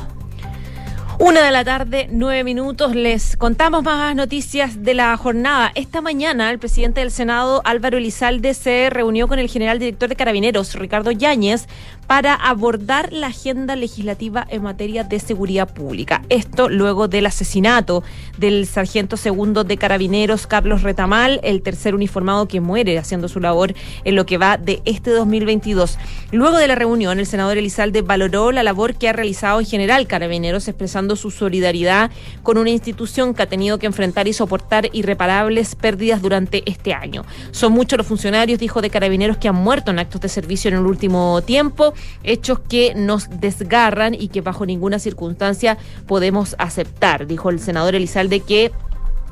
Una de la tarde, nueve minutos. Les contamos más noticias de la jornada. Esta mañana, el presidente del Senado, Álvaro Elizalde, se reunió con el general director de Carabineros, Ricardo Yáñez, para abordar la agenda legislativa en materia de seguridad pública. Esto luego del asesinato del sargento segundo de Carabineros, Carlos Retamal, el tercer uniformado que muere haciendo su labor en lo que va de este 2022. Luego de la reunión, el senador Elizalde valoró la labor que ha realizado en general Carabineros, expresando su solidaridad con una institución que ha tenido que enfrentar y soportar irreparables pérdidas durante este año. Son muchos los funcionarios, dijo, de Carabineros que han muerto en actos de servicio en el último tiempo hechos que nos desgarran y que bajo ninguna circunstancia podemos aceptar, dijo el senador Elizalde que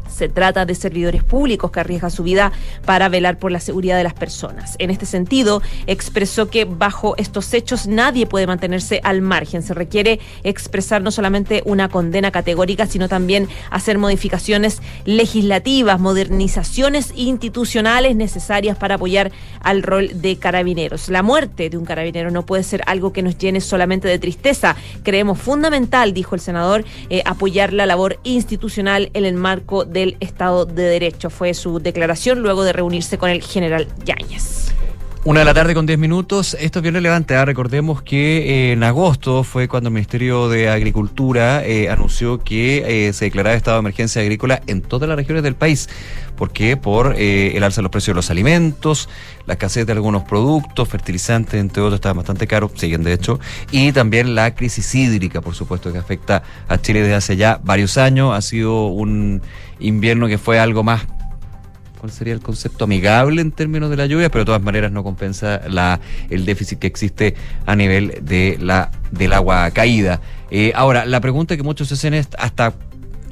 se trata de servidores públicos que arriesgan su vida para velar por la seguridad de las personas. En este sentido, expresó que bajo estos hechos nadie puede mantenerse al margen. Se requiere expresar no solamente una condena categórica, sino también hacer modificaciones legislativas, modernizaciones institucionales necesarias para apoyar al rol de carabineros. La muerte de un carabinero no puede ser algo que nos llene solamente de tristeza. Creemos fundamental, dijo el senador, eh, apoyar la labor institucional en el marco de del Estado de Derecho. Fue su declaración luego de reunirse con el general Yáñez. Una de la tarde con 10 minutos. Esto es bien relevante. ¿ah? Recordemos que eh, en agosto fue cuando el Ministerio de Agricultura eh, anunció que eh, se declaraba estado de emergencia agrícola en todas las regiones del país. ¿Por qué? Por el alza de los precios de los alimentos, la escasez de algunos productos, fertilizantes, entre otros, estaban bastante caros, siguen de hecho, y también la crisis hídrica, por supuesto, que afecta a Chile desde hace ya varios años. Ha sido un invierno que fue algo más ¿cuál sería el concepto? Amigable en términos de la lluvia, pero de todas maneras no compensa la, el déficit que existe a nivel de la, del agua caída. Eh, ahora, la pregunta que muchos hacen es hasta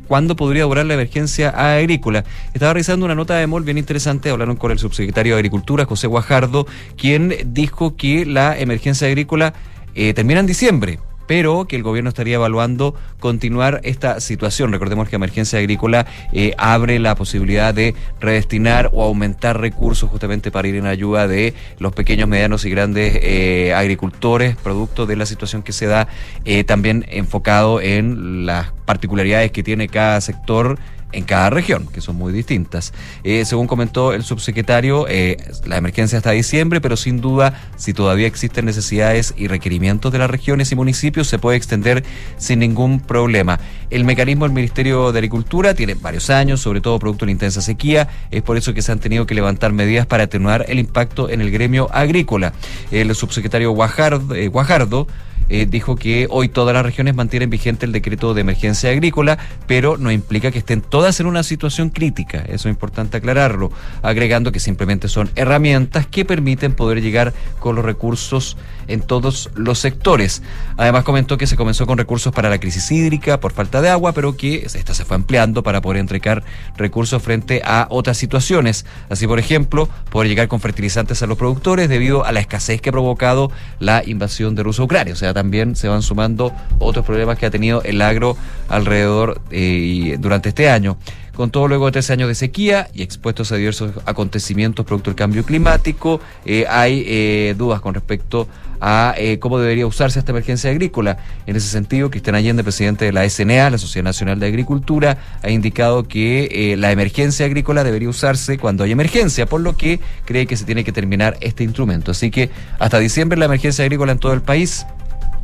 cuándo podría durar la emergencia agrícola. Estaba realizando una nota de MOL bien interesante, hablaron con el subsecretario de Agricultura, José Guajardo, quien dijo que la emergencia agrícola eh, termina en diciembre pero que el gobierno estaría evaluando continuar esta situación. Recordemos que Emergencia Agrícola eh, abre la posibilidad de redestinar o aumentar recursos justamente para ir en ayuda de los pequeños, medianos y grandes eh, agricultores, producto de la situación que se da, eh, también enfocado en las particularidades que tiene cada sector en cada región, que son muy distintas. Eh, según comentó el subsecretario, eh, la emergencia hasta diciembre, pero sin duda, si todavía existen necesidades y requerimientos de las regiones y municipios, se puede extender sin ningún problema. El mecanismo del Ministerio de Agricultura tiene varios años, sobre todo producto de la intensa sequía, es por eso que se han tenido que levantar medidas para atenuar el impacto en el gremio agrícola. El subsecretario eh, Guajardo eh, dijo que hoy todas las regiones mantienen vigente el decreto de emergencia agrícola, pero no implica que estén todas en una situación crítica. Eso es importante aclararlo, agregando que simplemente son herramientas que permiten poder llegar con los recursos en todos los sectores. Además comentó que se comenzó con recursos para la crisis hídrica por falta de agua, pero que esta se fue ampliando para poder entregar recursos frente a otras situaciones. Así, por ejemplo, poder llegar con fertilizantes a los productores debido a la escasez que ha provocado la invasión de Rusia Ucrania. También se van sumando otros problemas que ha tenido el agro alrededor eh, durante este año. Con todo luego de tres años de sequía y expuestos a diversos acontecimientos producto del cambio climático, eh, hay eh, dudas con respecto a cómo debería usarse esta emergencia agrícola. En ese sentido, Cristian Allende, presidente de la SNA, la Sociedad Nacional de Agricultura, ha indicado que la emergencia agrícola debería usarse cuando hay emergencia, por lo que cree que se tiene que terminar este instrumento. Así que hasta diciembre la emergencia agrícola en todo el país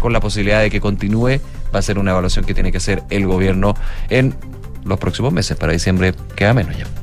con la posibilidad de que continúe va a ser una evaluación que tiene que hacer el gobierno en los próximos meses. Para diciembre queda menos ya.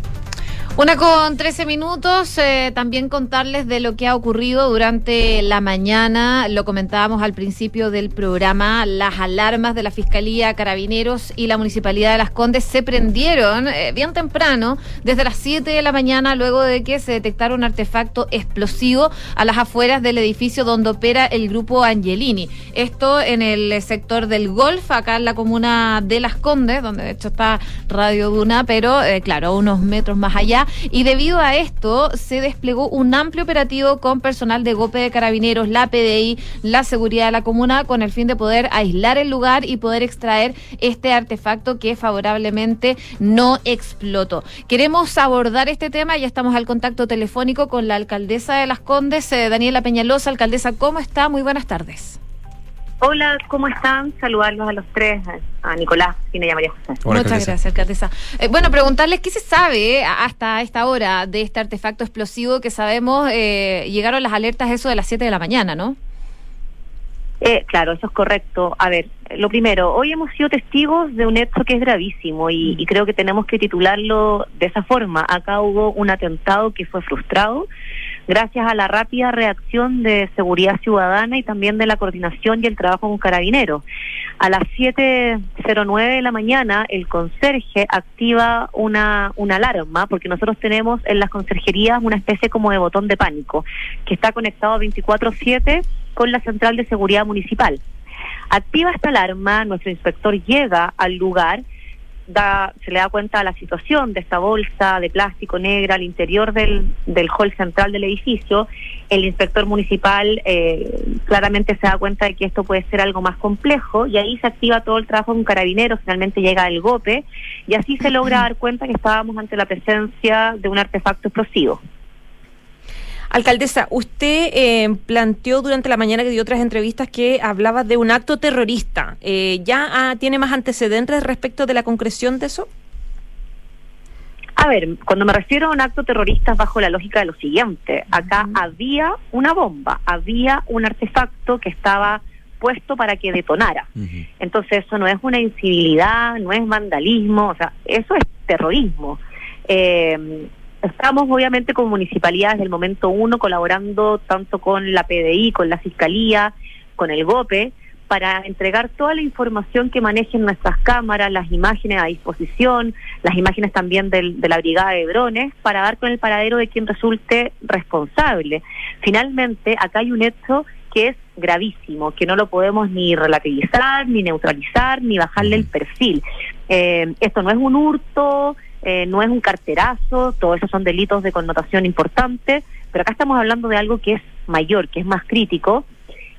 Una con 13 minutos, eh, también contarles de lo que ha ocurrido durante la mañana, lo comentábamos al principio del programa, las alarmas de la Fiscalía, Carabineros y la Municipalidad de Las Condes se prendieron eh, bien temprano, desde las 7 de la mañana, luego de que se detectara un artefacto explosivo a las afueras del edificio donde opera el grupo Angelini. Esto en el sector del Golf, acá en la comuna de Las Condes, donde de hecho está Radio Duna, pero eh, claro, unos metros más allá y debido a esto se desplegó un amplio operativo con personal de GOPE de Carabineros, la PDI, la seguridad de la comuna, con el fin de poder aislar el lugar y poder extraer este artefacto que favorablemente no explotó. Queremos abordar este tema, ya estamos al contacto telefónico con la alcaldesa de Las Condes, eh, Daniela Peñalosa. Alcaldesa, ¿cómo está? Muy buenas tardes. Hola, ¿cómo están? Saludarlos a los tres, a Nicolás, Fina y a María José. Muchas gracias, alcaldesa. Eh, bueno, preguntarles qué se sabe eh, hasta esta hora de este artefacto explosivo que sabemos eh, llegaron las alertas eso de las 7 de la mañana, ¿no? Eh, claro, eso es correcto. A ver, lo primero, hoy hemos sido testigos de un hecho que es gravísimo y, y creo que tenemos que titularlo de esa forma. Acá hubo un atentado que fue frustrado gracias a la rápida reacción de seguridad ciudadana y también de la coordinación y el trabajo con carabineros. A las 7.09 de la mañana, el conserje activa una, una alarma, porque nosotros tenemos en las conserjerías una especie como de botón de pánico, que está conectado 24-7 con la central de seguridad municipal. Activa esta alarma, nuestro inspector llega al lugar, da, se le da cuenta de la situación de esta bolsa de plástico negra al interior del, del hall central del edificio. El inspector municipal eh, claramente se da cuenta de que esto puede ser algo más complejo y ahí se activa todo el trabajo con carabineros, finalmente llega el GOPE y así se logra dar cuenta que estábamos ante la presencia de un artefacto explosivo. Alcaldesa, usted eh, planteó durante la mañana que dio otras entrevistas que hablaba de un acto terrorista. Eh, ¿Ya ah, tiene más antecedentes respecto de la concreción de eso? A ver, cuando me refiero a un acto terrorista es bajo la lógica de lo siguiente. Acá había una bomba, había un artefacto que estaba puesto para que detonara. Entonces eso no es una incivilidad, no es vandalismo, o sea, eso es terrorismo. Eh, estamos obviamente como municipalidad desde el momento uno colaborando tanto con la PDI, con la Fiscalía, con el GOPE, para entregar toda la información que manejen nuestras cámaras, las imágenes a disposición, las imágenes también del, de la brigada de drones, para dar con el paradero de quien resulte responsable. Finalmente, acá hay un hecho que es gravísimo, que no lo podemos ni relativizar, ni neutralizar, ni bajarle el perfil. Eh, esto no es un hurto, eh, no es un carterazo, todos esos son delitos de connotación importante, pero acá estamos hablando de algo que es mayor, que es más crítico.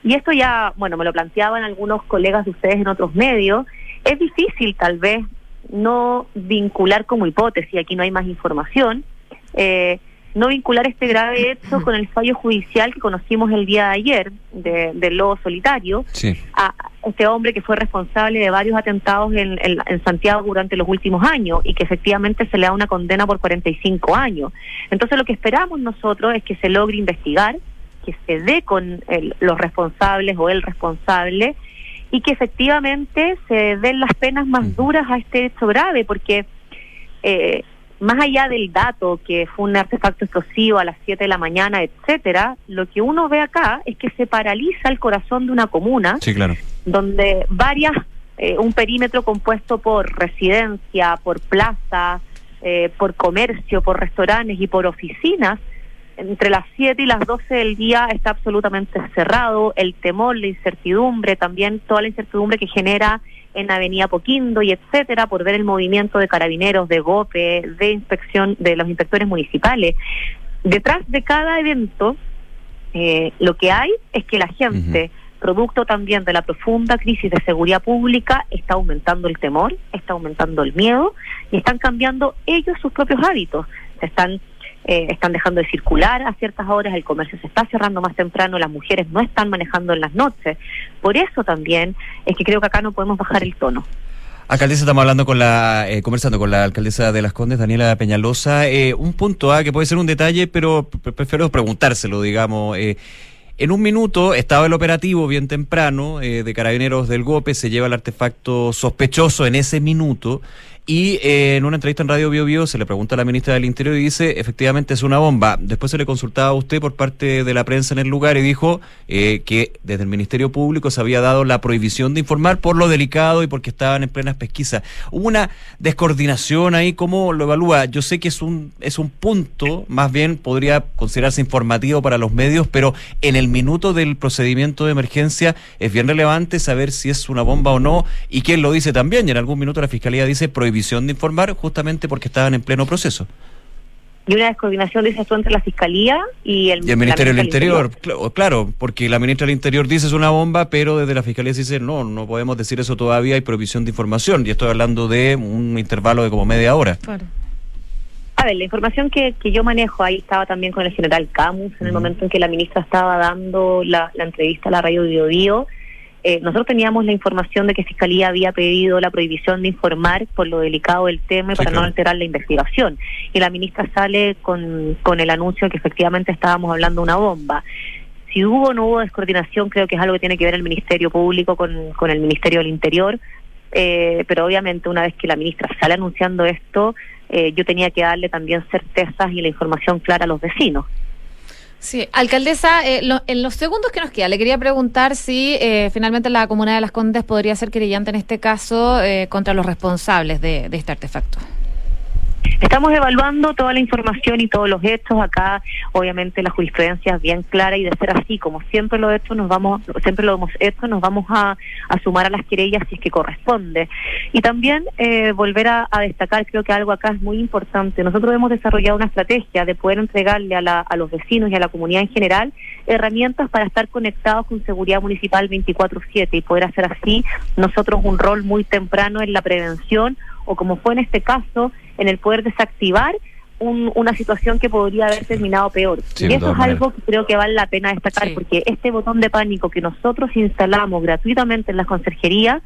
Y esto ya, bueno, me lo planteaban algunos colegas de ustedes en otros medios. Es difícil tal vez no vincular como hipótesis, aquí no hay más información, eh, no vincular este grave hecho con el fallo judicial que conocimos el día de ayer de, del lobo solitario. A este hombre que fue responsable de varios atentados en, en, en, Santiago durante los últimos años y que efectivamente se le da una condena por 45 años. Entonces lo que esperamos nosotros es que se logre investigar, que se dé con el, los responsables o el responsable y que efectivamente se den las penas más duras a este hecho grave porque... Eh, más allá del dato que fue un artefacto explosivo a las 7 de la mañana, etcétera, lo que uno ve acá es que se paraliza el corazón de una comuna, sí, claro. donde varias, eh, un perímetro compuesto por residencia, por plaza, eh, por comercio, por restaurantes y por oficinas, entre las 7 y las 12 del día está absolutamente cerrado, el temor, la incertidumbre, también toda la incertidumbre que genera en Avenida Poquindo y etcétera, por ver el movimiento de carabineros, de GOPE, de inspección, de los inspectores municipales. Detrás de cada evento, eh, lo que hay es que la gente, uh -huh. producto también de la profunda crisis de seguridad pública, está aumentando el temor, está aumentando el miedo y están cambiando ellos sus propios hábitos. Están eh, están dejando de circular a ciertas horas, el comercio se está cerrando más temprano, las mujeres no están manejando en las noches. Por eso también es que creo que acá no podemos bajar el tono. Alcaldesa, estamos hablando con la, eh, conversando con la alcaldesa de Las Condes, Daniela Peñalosa. Eh, un punto A que puede ser un detalle, pero prefiero preguntárselo, digamos. Eh, En un minuto estaba el operativo bien temprano eh, de carabineros del GOPE, se lleva el artefacto sospechoso en ese minuto y eh, en una entrevista en Radio Bio Bio se le pregunta a la ministra del Interior y dice, efectivamente es una bomba. Después se le consultaba a usted por parte de la prensa en el lugar y dijo eh, que desde el Ministerio Público se había dado la prohibición de informar por lo delicado y porque estaban en plenas pesquisas. Hubo una descoordinación ahí, ¿cómo lo evalúa? Yo sé que es un, es un punto, más bien podría considerarse informativo para los medios, pero en el minuto del procedimiento de emergencia es bien relevante saber si es una bomba o no y quién lo dice también. Y en algún minuto la Fiscalía dice prohibición de informar justamente porque estaban en pleno proceso. Y una descoordinación, dices tú, entre la Fiscalía y el, Y el Ministerio del Interior, cl- claro, porque la ministra del Interior dice es una bomba, pero desde la Fiscalía se dice no, no podemos decir eso todavía, hay prohibición de información. Y estoy hablando de un intervalo de como media hora. A ver, la información que, que yo manejo, ahí estaba también con el general Camus en el momento en que la ministra estaba dando la, la entrevista a la radio Bio Bio. Eh, nosotros teníamos la información de que Fiscalía había pedido la prohibición de informar por lo delicado del tema y para no alterar la investigación. Y la ministra sale con, con el anuncio de que efectivamente estábamos hablando de una bomba. Si hubo o no hubo descoordinación, creo que es algo que tiene que ver el Ministerio Público con, con el Ministerio del Interior. Eh, pero obviamente una vez que la ministra sale anunciando esto, eh, yo tenía que darle también certezas y la información clara a los vecinos. Sí, alcaldesa, eh, lo- en los segundos que nos queda, le quería preguntar si eh, finalmente la Comuna de las Condes podría ser querellante en este caso eh, contra los responsables de, de este artefacto. Estamos evaluando toda la información y todos los hechos. Acá, obviamente, la jurisprudencia es bien clara y de ser así, como siempre lo he hecho, nos vamos, siempre lo hemos hecho, nos vamos a, a sumar a las querellas si es que corresponde. Y también eh, volver a, a destacar, creo que algo acá es muy importante. Nosotros hemos desarrollado una estrategia de poder entregarle a, la- a los vecinos y a la comunidad en general herramientas para estar conectados con seguridad municipal 24/7 y poder hacer así nosotros un rol muy temprano en la prevención o como fue en este caso, en el poder desactivar un- una situación que podría haber terminado peor. Sí, y eso es algo que creo que vale la pena destacar, porque este botón de pánico que nosotros instalamos gratuitamente en la conserjería,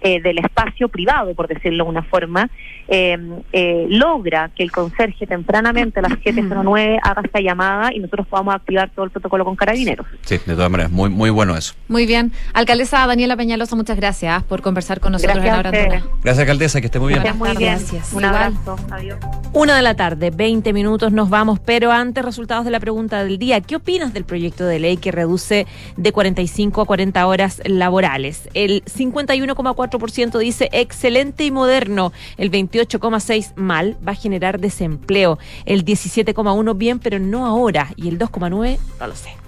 eh, del espacio privado, por decirlo de una forma, eh, eh, logra que el conserje tempranamente a las 7.09 haga esta llamada y nosotros podamos activar todo el protocolo con carabineros. Sí, de todas maneras, muy, muy bueno eso. Muy bien. Alcaldesa Daniela Peñalosa, muchas gracias por conversar con nosotros Gracias en a Hora ustedes. Dura. Gracias, alcaldesa, que esté muy bien. Estén muy bien. Gracias. Un Igual. abrazo. Adiós. Una de la tarde, 20 minutos, nos vamos, pero antes resultados de la pregunta del día. ¿Qué opinas del proyecto de ley que reduce de 45 a 40 horas laborales? El 51,4% dice excelente y moderno, el 28,6 mal, va a generar desempleo, el 17,1 bien, pero no ahora, y el 2,9 no lo sé.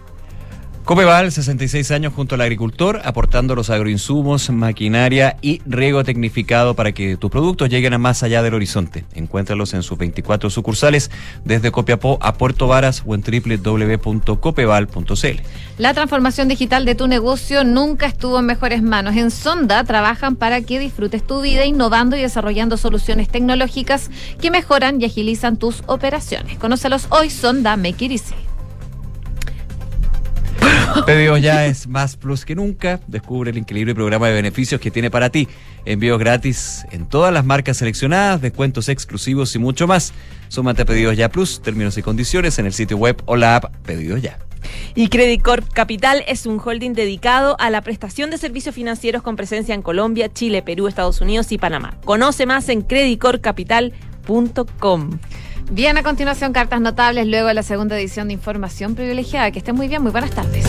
Copeval, 66 años junto al agricultor, aportando los agroinsumos, maquinaria y riego tecnificado para que tus productos lleguen a más allá del horizonte. Encuéntralos en sus 24 sucursales, desde Copiapó a Puerto Varas o en www.copeval.cl. La transformación digital de tu negocio nunca estuvo en mejores manos. En Sonda trabajan para que disfrutes tu vida innovando y desarrollando soluciones tecnológicas que mejoran y agilizan tus operaciones. Conócelos hoy, Sonda Make It Easy. Pedidos ya es más plus que nunca. Descubre el increíble programa de beneficios que tiene para ti. Envíos gratis en todas las marcas seleccionadas, descuentos exclusivos y mucho más. Súmate a Pedidos Ya Plus, términos y condiciones en el sitio web o la app Pedidos Ya. Y Credit Corp Capital es un holding dedicado a la prestación de servicios financieros con presencia en Colombia, Chile, Perú, Estados Unidos y Panamá. Conoce más en creditcorpcapital.com. Bien, a continuación, cartas notables, luego la segunda edición de Información Privilegiada. Que estén muy bien, muy buenas tardes.